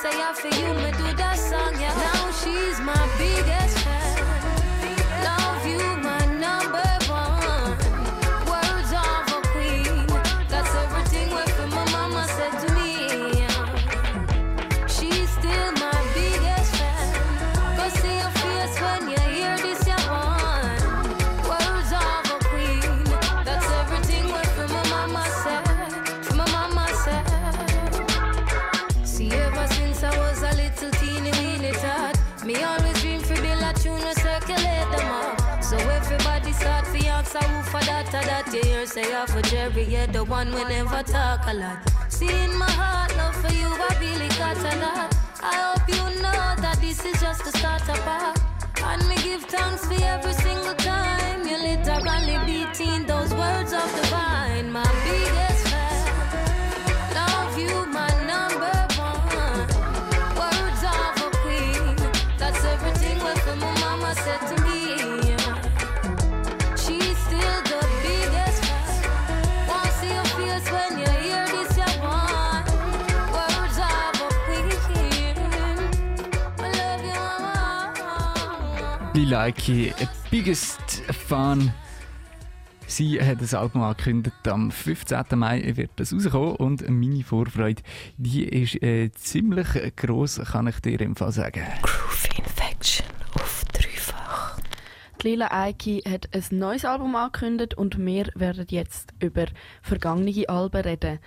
say I feel you, me do that song, yeah. Now she's my biggest say off for Jerry, yeah, the one we never talk a lot. See in my heart, love for you, I really got a lot. I hope you know that this is just the start of part. And me give thanks for every single time you literally beating those words of the vine. My biggest fan. Love you, my number one. Words of a queen. That's everything what my mama said to me. Mama. Lila Aiki, Biggest Fan. Sie hat das Album angekündigt, am 15. Mai wird das rauskommen und meine Vorfreude, die ist äh, ziemlich gross, kann ich dir im Fall sagen. Groove Infection auf dreifach. Die Lila Aiki hat ein neues Album angekündigt und wir werden jetzt über vergangene Alben reden.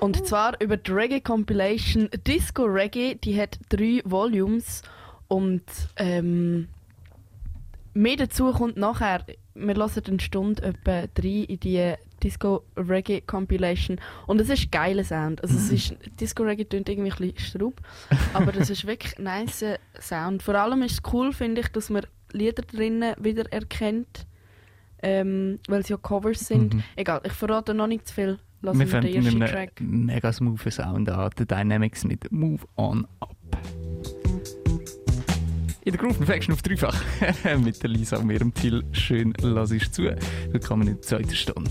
Und zwar über die Reggae Compilation Disco Reggae. Die hat drei Volumes und ähm, mehr dazu kommt nachher. Wir hören eine Stunde etwa drei in die Disco Reggae Compilation und es ist geiler Sound. Also es ist, Disco Reggae klingt irgendwie ein bisschen straub, aber das ist wirklich ein nice Sound. Vor allem ist es cool, finde ich, dass man Lieder drinnen wieder erkennt, ähm, weil sie ja Covers sind. Mhm. Egal, ich verrate noch nicht zu viel. Lassen wir, fangen mit einem mega smoothen Sound an, The Dynamics mit Move On Up. In der Groove Perfection auf dreifach mit der Lisa und mir im Till. Schön, lass ich zu. Willkommen in der zweiten Stunde.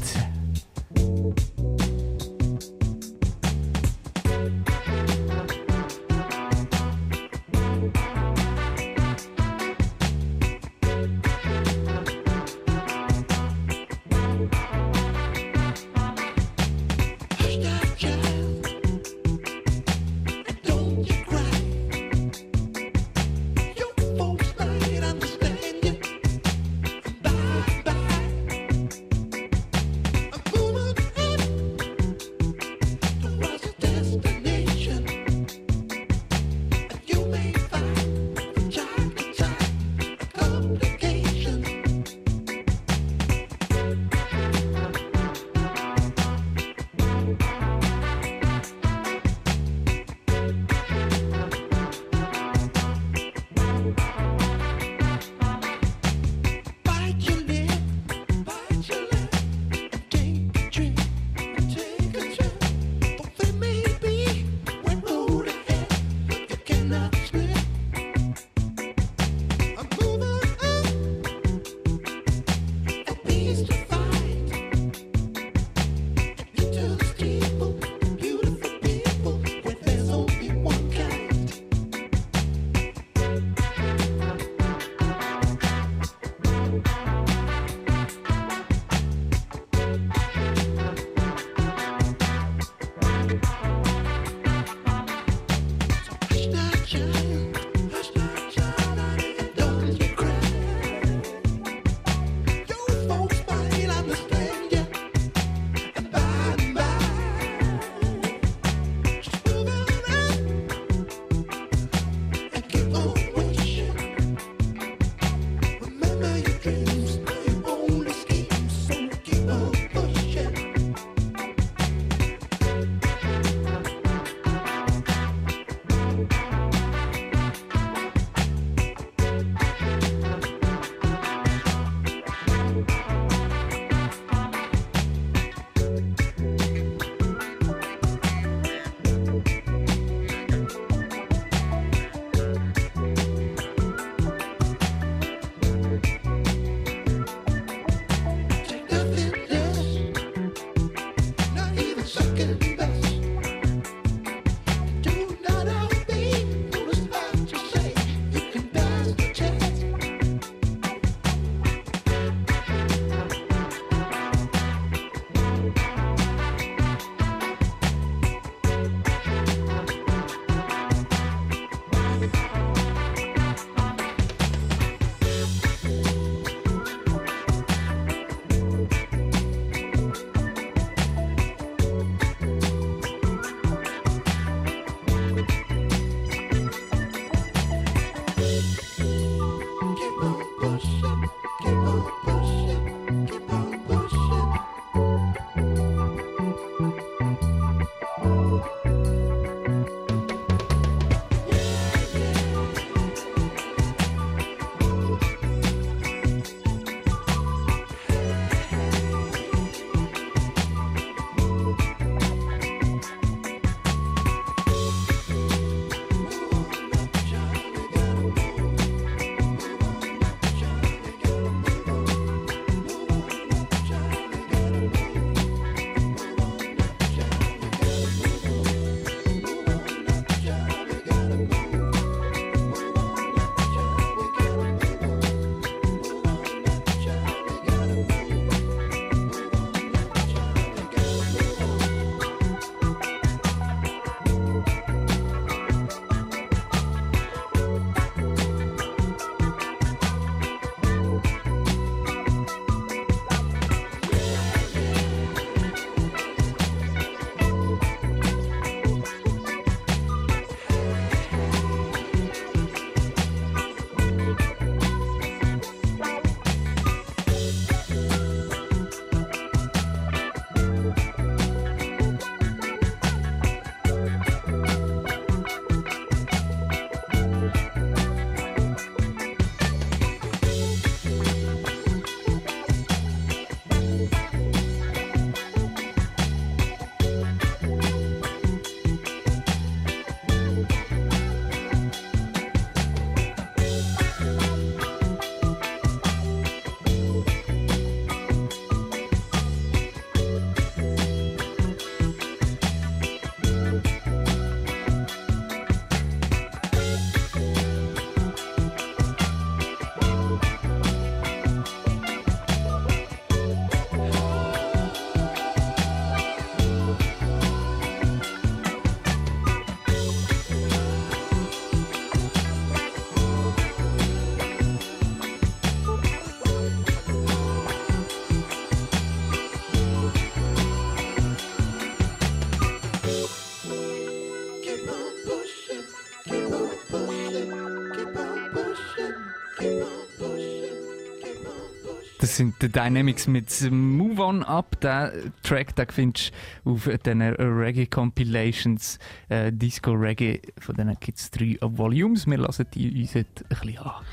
Das sind die Dynamics mit Move On Up. Der Track, den findest du auf den Reggae Compilations, äh, Disco Reggae. Von gibt es drei Volumes. Wir lassen die uns ein bisschen an.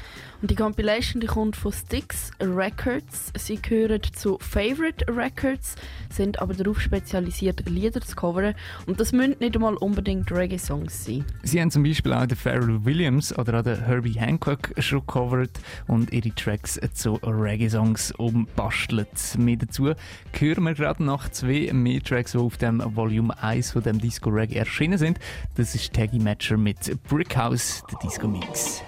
Und die Compilation die kommt von Styx Records. Sie gehören zu Favorite Records, sind aber darauf spezialisiert, Lieder zu covern. Und das müssen nicht einmal unbedingt Reggae-Songs sein. Sie haben zum Beispiel auch den Pharrell Williams oder auch den Herbie Hancock schon gecovert und ihre Tracks zu Reggae-Songs umbastelt. Mehr dazu hören wir gerade noch zwei mehr Tracks, die auf dem Volume 1 von dem Disco Reggae erschienen sind. Das ist Taggy Matcher mit Brickhouse, der Disco Mix.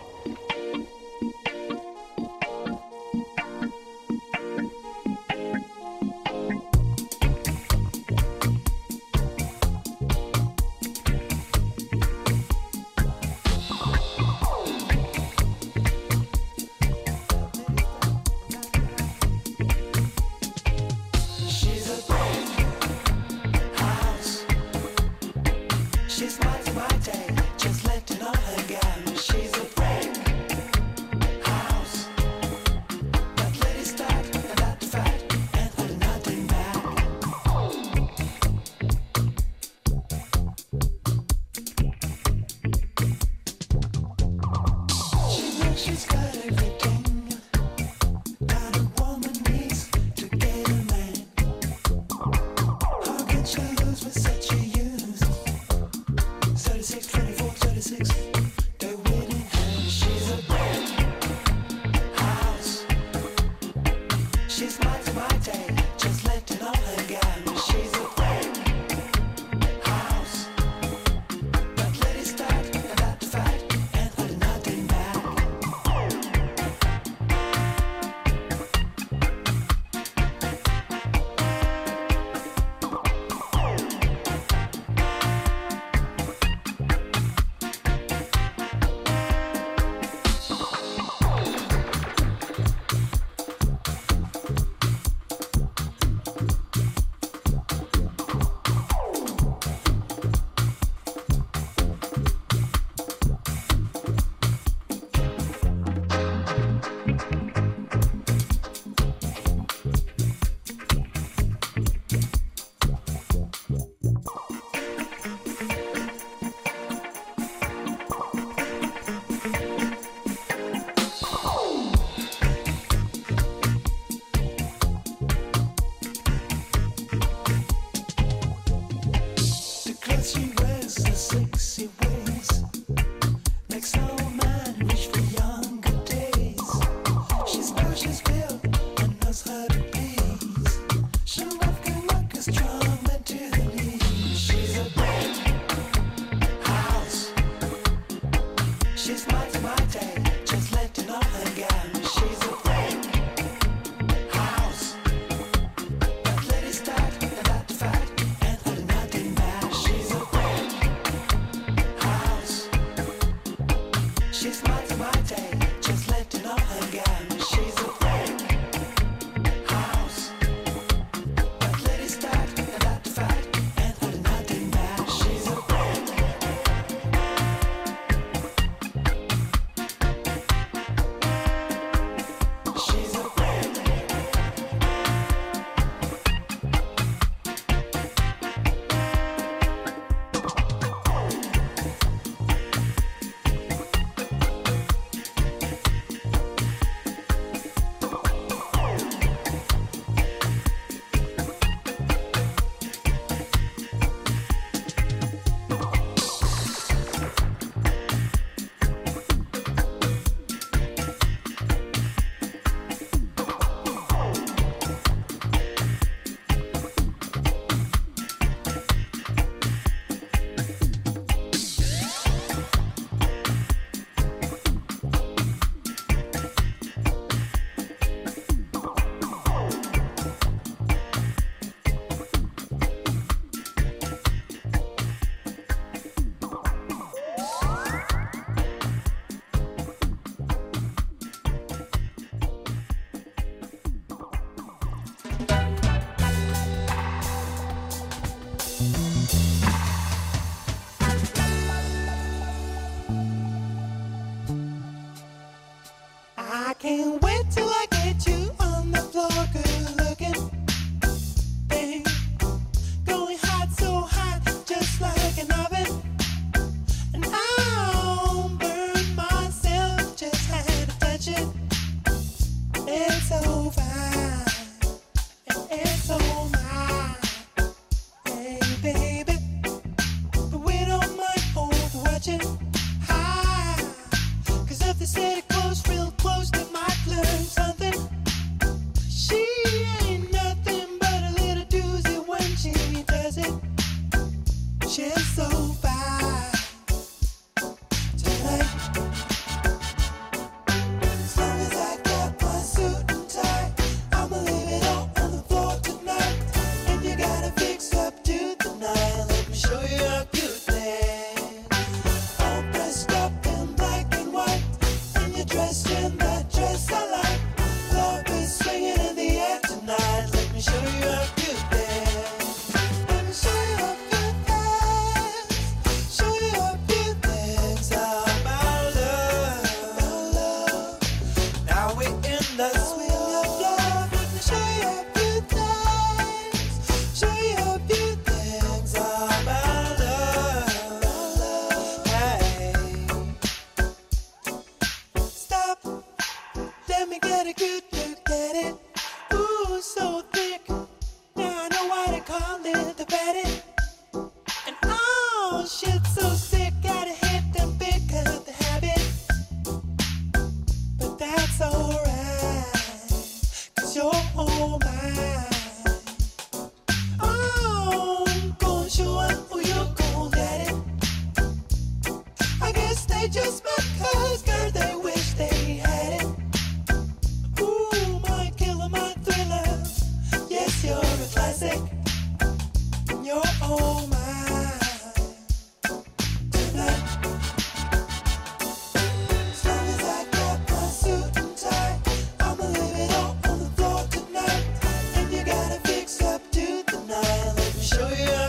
show you.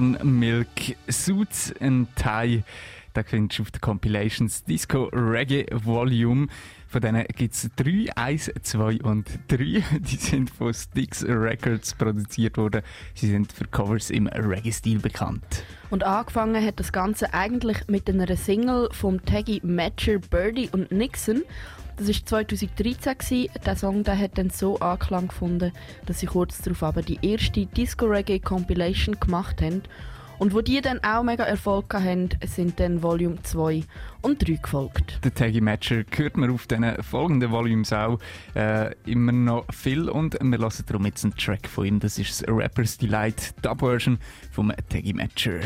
John Milk Suits and Tie. Da findest du auf der Compilations Disco Reggae Volume. Von denen gibt es drei, eins, zwei und drei. Die sind von Styx Records produziert worden. Sie sind für Covers im Reggae-Stil bekannt. Und angefangen hat das Ganze eigentlich mit einer Single vom Taggy Matcher, Birdie und Nixon. Das war 2013. Gewesen. Der Song der hat dann so Anklang gefunden, dass sie kurz darauf aber die erste Disco Reggae Compilation gemacht haben. Und wo die dann auch mega Erfolg hatten, sind dann Volume 2 und 3 gefolgt. Der Taggy Matcher hört man auf den folgenden Volumes auch äh, immer noch viel und wir lassen darum jetzt einen Track von ihm. Das ist das Rapper's Delight Dub Version vom Taggy Matcher.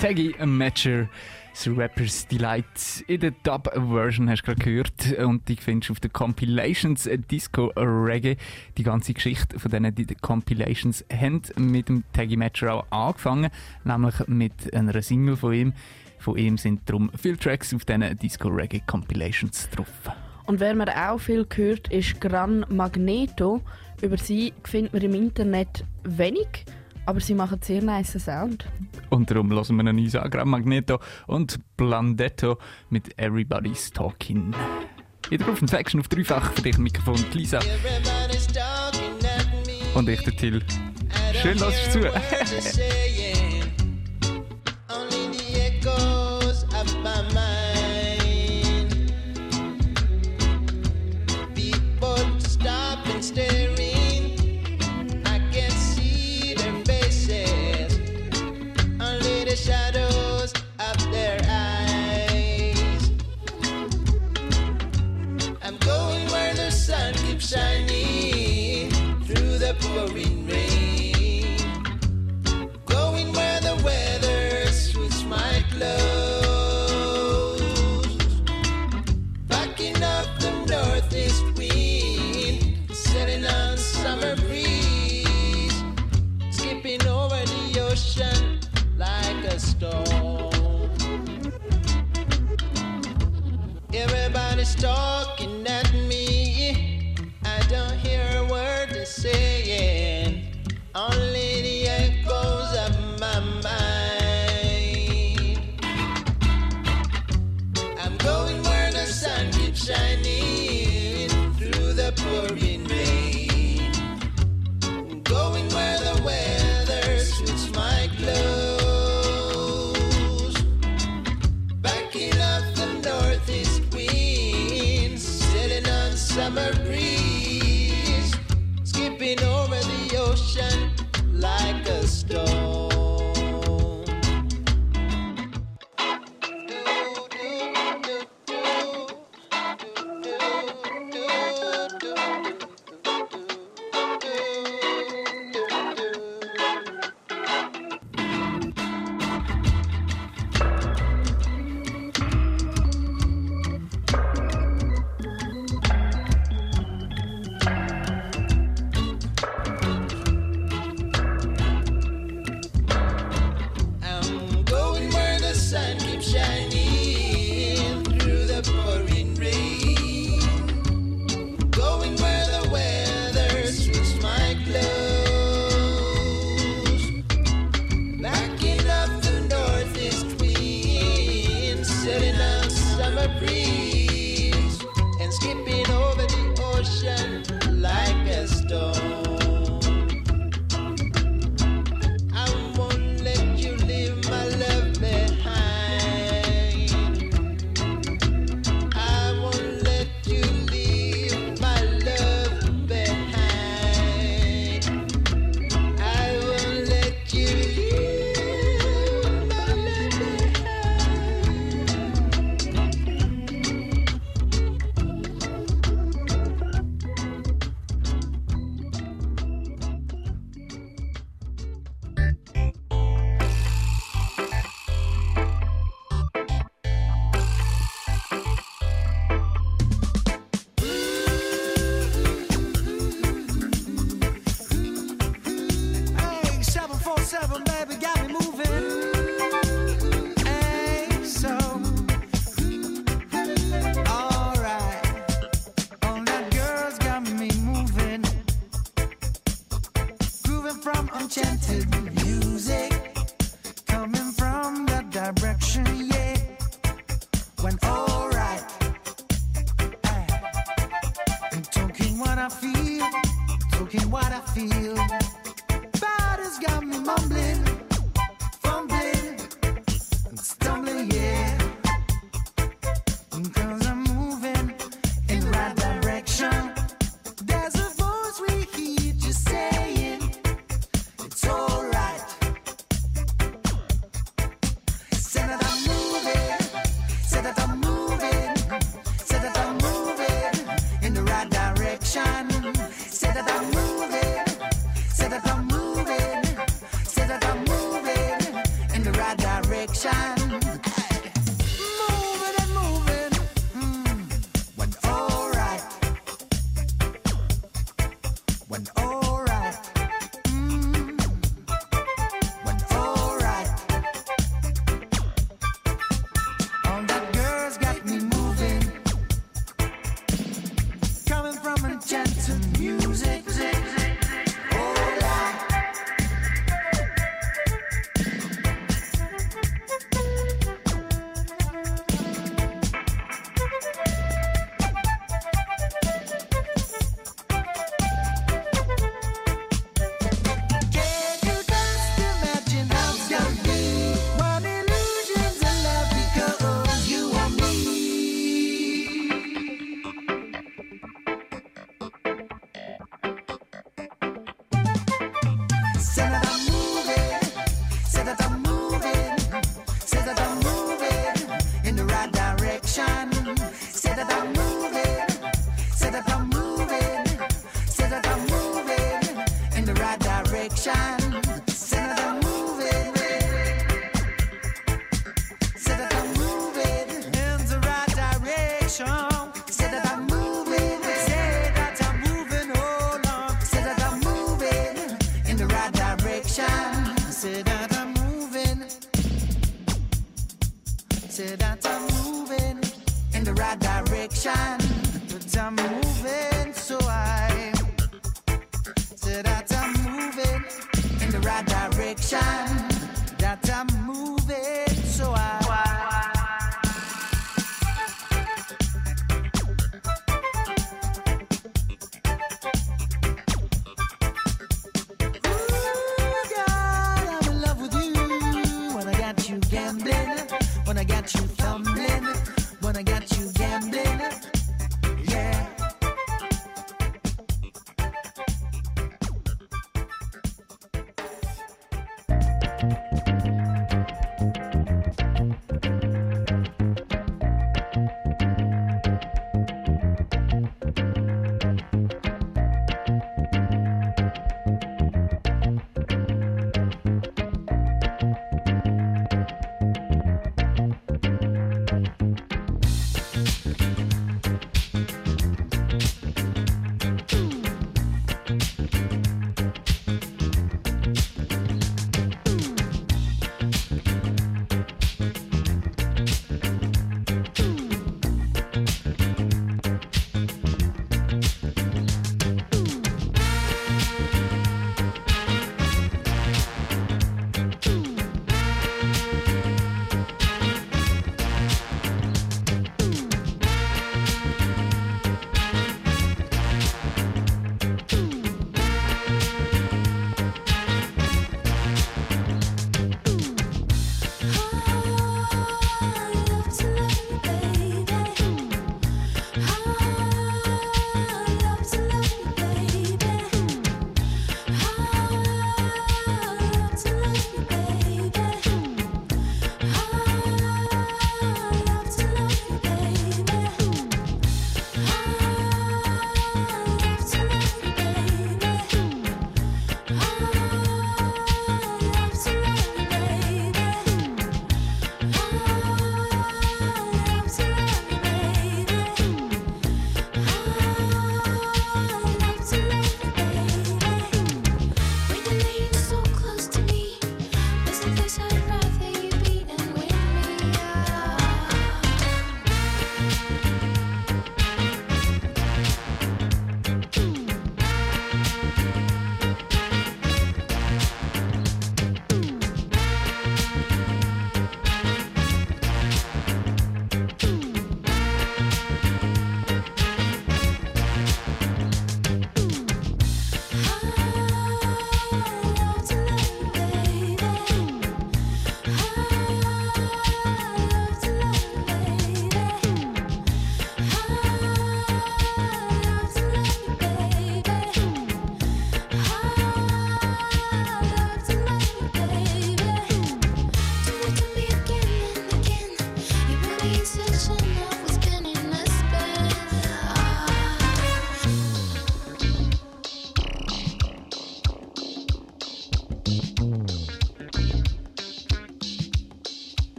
Taggy Matcher. The Rappers Delight in der Dub-Version hast du gerade gehört und die findest du auf den Compilations Disco Reggae. Die ganze Geschichte von denen, die Compilations haben mit dem Taggy Matcher auch angefangen, nämlich mit einer Single von ihm. Von ihm sind darum viele Tracks auf diesen Disco Reggae Compilations drauf. Und wer man auch viel hört, ist Gran Magneto. Über sie findet man im Internet wenig aber sie machen sehr nice Sound. Und darum hören wir einen an, Magneto und Blandetto mit Everybody's Talking. Jeder auf Faction auf dreifach für dich ein Mikrofon, Lisa. Und ich, der Till. Schön, dass du zu.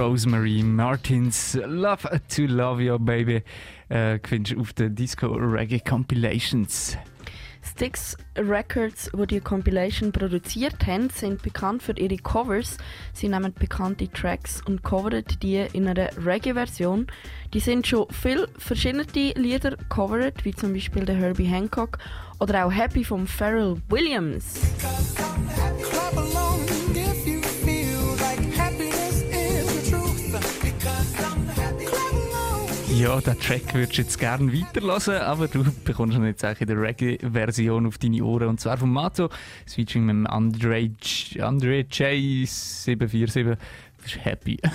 Rosemary Martins Love to Love Your Baby äh, findest du auf den Disco Reggae Compilations. Styx Records, wo die Compilation produziert haben, sind bekannt für ihre Covers. Sie nehmen bekannte Tracks und covern die in einer Reggae-Version. Die sind schon viel verschiedene Lieder covered, wie zum Beispiel der Herbie Hancock oder auch Happy von Pharrell Williams. Ja, den Track würdest du jetzt gerne weiterlassen, aber du bekommst ihn jetzt auch in der Reggae-Version auf deine Ohren. Und zwar von Mato, das Featuring mit dem Andre, Andre J747. Das ist happy.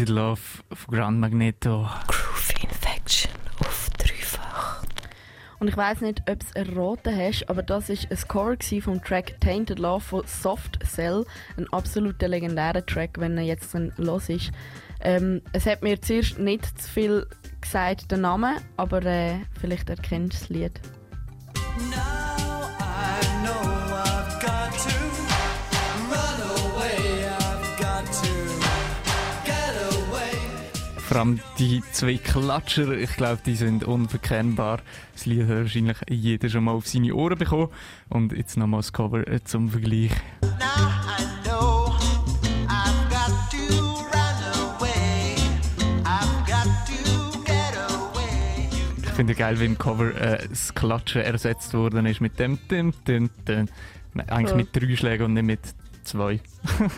Tainted Love von Grand Magneto. Groove Infection auf dreifach. Und ich weiß nicht, ob du es erraten hast, aber das ist ein Score gewesen vom Track Tainted Love von Soft Cell. Ein absoluter legendärer Track, wenn er jetzt dann los ist. Ähm, es hat mir zuerst nicht zu viel gesagt, der Name, aber äh, vielleicht erkennst du das Lied. I know I've got to Vor allem die zwei Klatscher, ich glaube, die sind unverkennbar. Das Lied hat wahrscheinlich jeder schon mal auf seine Ohren bekommen. Und jetzt nochmal das Cover äh, zum Vergleich. I know I've got to run away. I've got to get away. Ich finde geil, wie im Cover äh, das Klatschen ersetzt worden ist mit dem Dün, Dün, Dün. Eigentlich mit drei Schlägen und nicht mit zwei.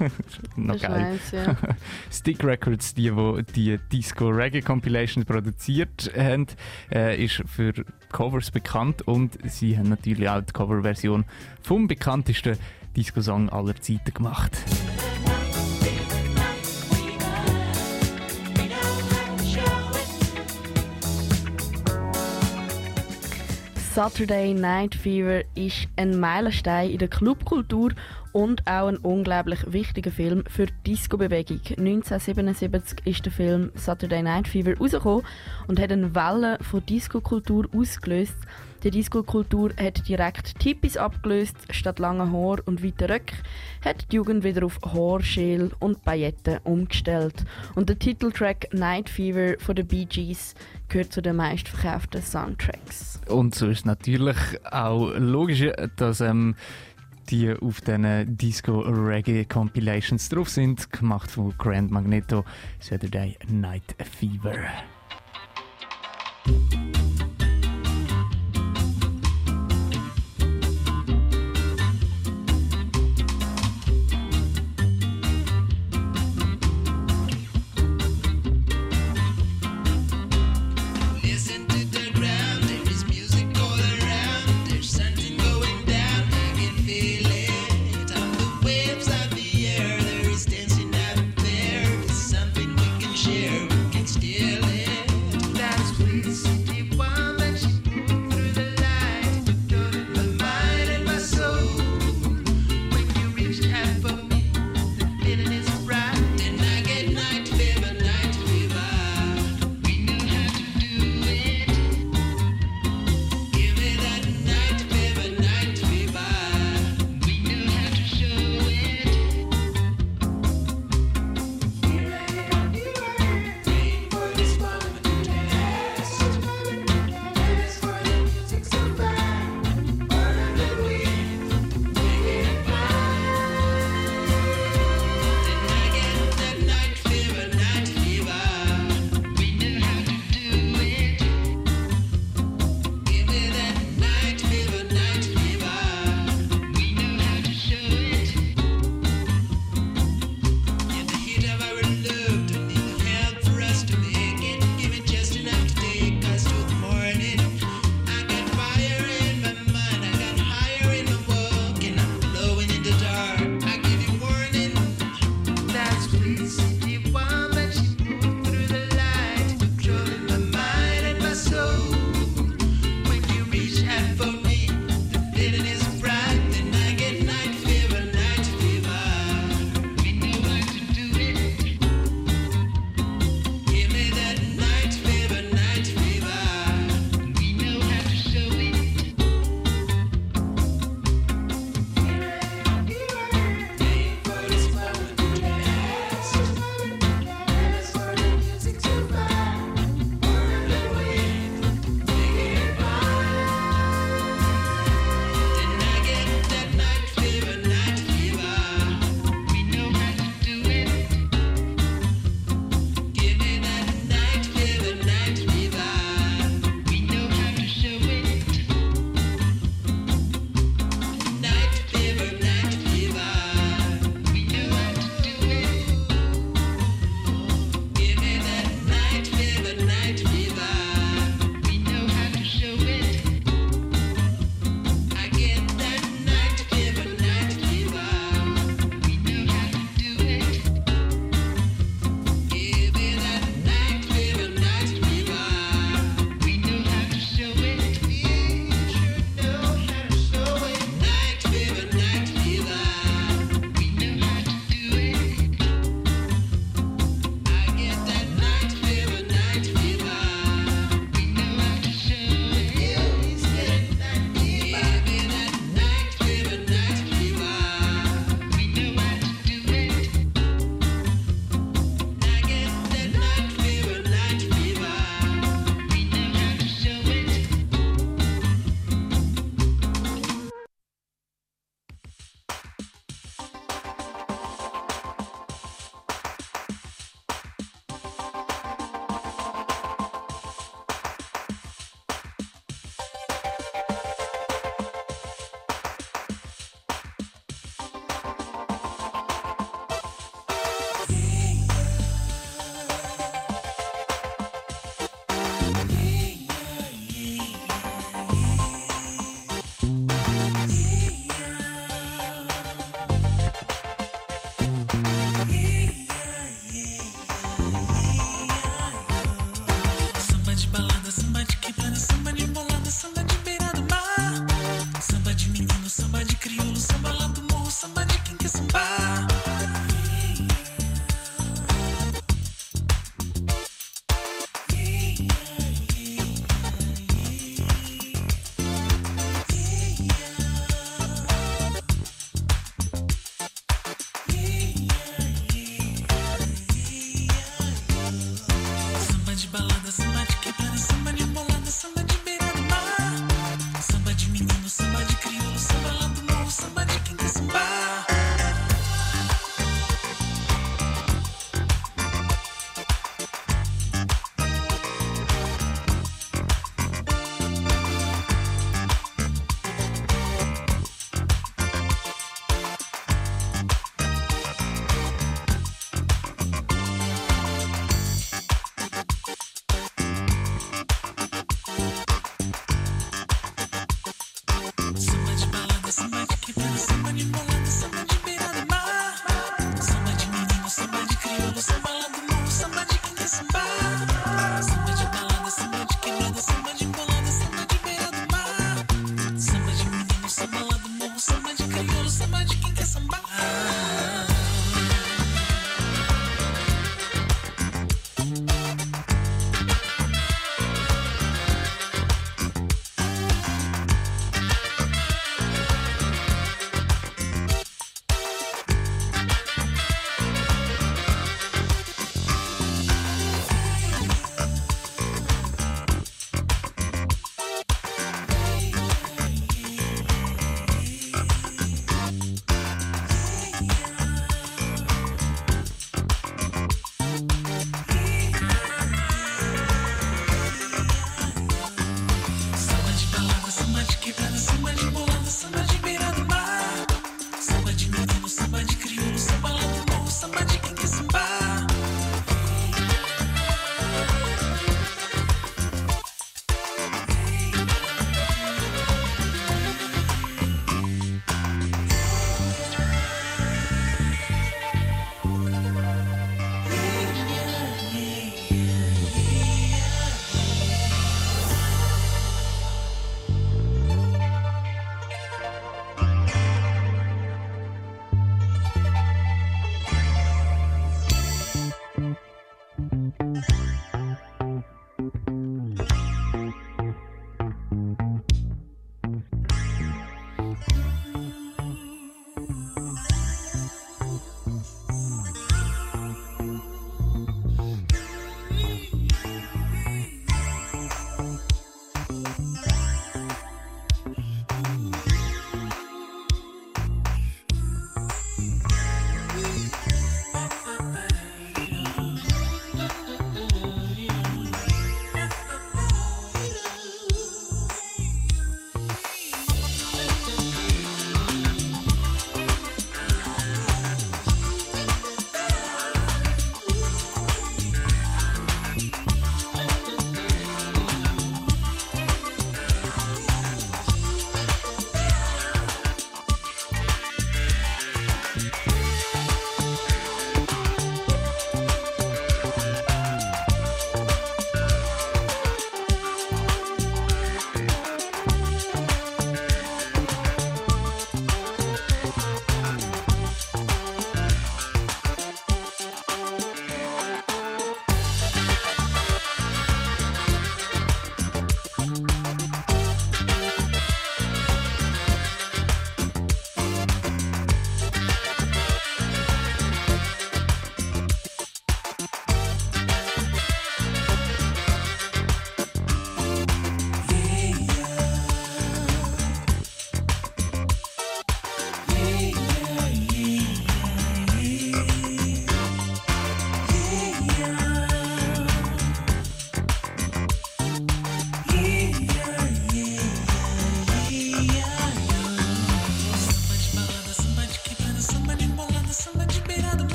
Noch geil. nice, ja. Stick Records, die, die die Disco Reggae Compilations produziert haben, äh, ist für Covers bekannt und sie haben natürlich auch die Coverversion vom bekanntesten Disco-Song aller Zeiten gemacht. Saturday Night Fever ist ein Meilenstein in der Clubkultur und auch ein unglaublich wichtiger Film für die Disco-Bewegung. 1977 ist der Film Saturday Night Fever rausgekommen und hat eine Welle von Disco-Kultur ausgelöst. Die Disco-Kultur hat direkt Tippis abgelöst, statt langen Haar und weiten Röcken hat die Jugend wieder auf Haarschäl und Pailletten umgestellt. Und der Titeltrack Night Fever von den Bee Gees gehört zu den meistverkauften Soundtracks. Und so ist natürlich auch logisch, dass ähm, die auf diesen Disco Reggae Compilations drauf sind, gemacht von Grand Magneto Saturday Night Fever. streets.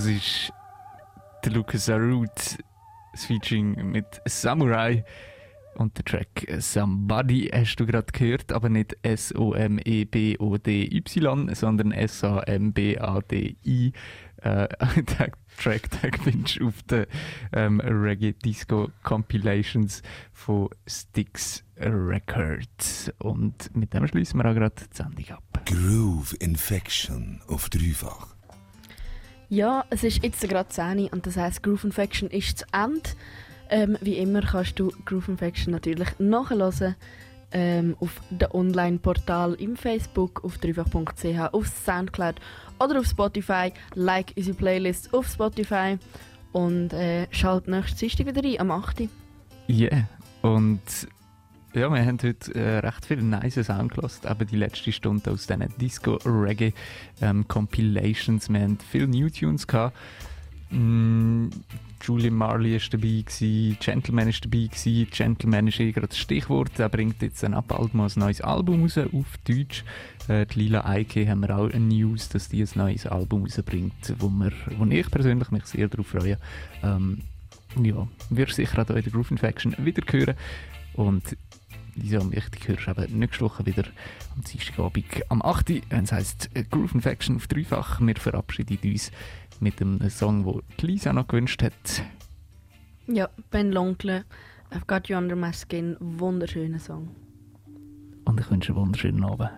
Das ist der Lucas Arut, das Featuring mit Samurai. Und der Track Somebody hast du gerade gehört, aber nicht S-O-M-E-B-O-D-Y, sondern S-A-M-B-A-D-I. Äh, der Track den findest du auf den ähm, Reggae Disco Compilations von Styx Records. Und mit dem schließen wir auch gerade die Sendung ab. Groove Infection auf dreifach. Ja, es ist jetzt gerade 10 Uhr und das heisst, Groove Infection ist zu Ende. Ähm, wie immer kannst du Groove Infection natürlich nachhören ähm, auf dem Online-Portal im Facebook, auf dreifach.ch, auf Soundcloud oder auf Spotify. Like unsere Playlist auf Spotify und äh, schalt nächstes Dienstag wieder ein, am 8. Uhr. Yeah. Und ja, wir haben heute äh, recht viel nice Sound gelassen, eben die letzte Stunde aus diesen Disco-Reggae-Compilations. wir haben viele New Tunes gehabt. Mm, Julian Marley ist dabei, gewesen, Gentleman ist dabei, gewesen. Gentleman ist eh gerade das Stichwort. Er bringt jetzt ein bald mal ein neues Album raus auf Deutsch. Äh, die Lila Eike haben wir auch News, dass die ein neues Album rausbringt, wo, wir, wo ich persönlich mich sehr darauf freue. Ähm, ja, wirst sicher auch hier in der Groove Infection wieder hören. Und Lisa und ich, die hörst du eben nächste Woche wieder am Dienstagabend am 8. Uhr, wenn es heisst äh, Groove Infection auf dreifach. Wir verabschieden uns mit dem Song, den die Lisa noch gewünscht hat. Ja, Ben Loncle, I've Got You Under My Skin, wunderschöner Song. Und ich wünsche einen wunderschönen Abend.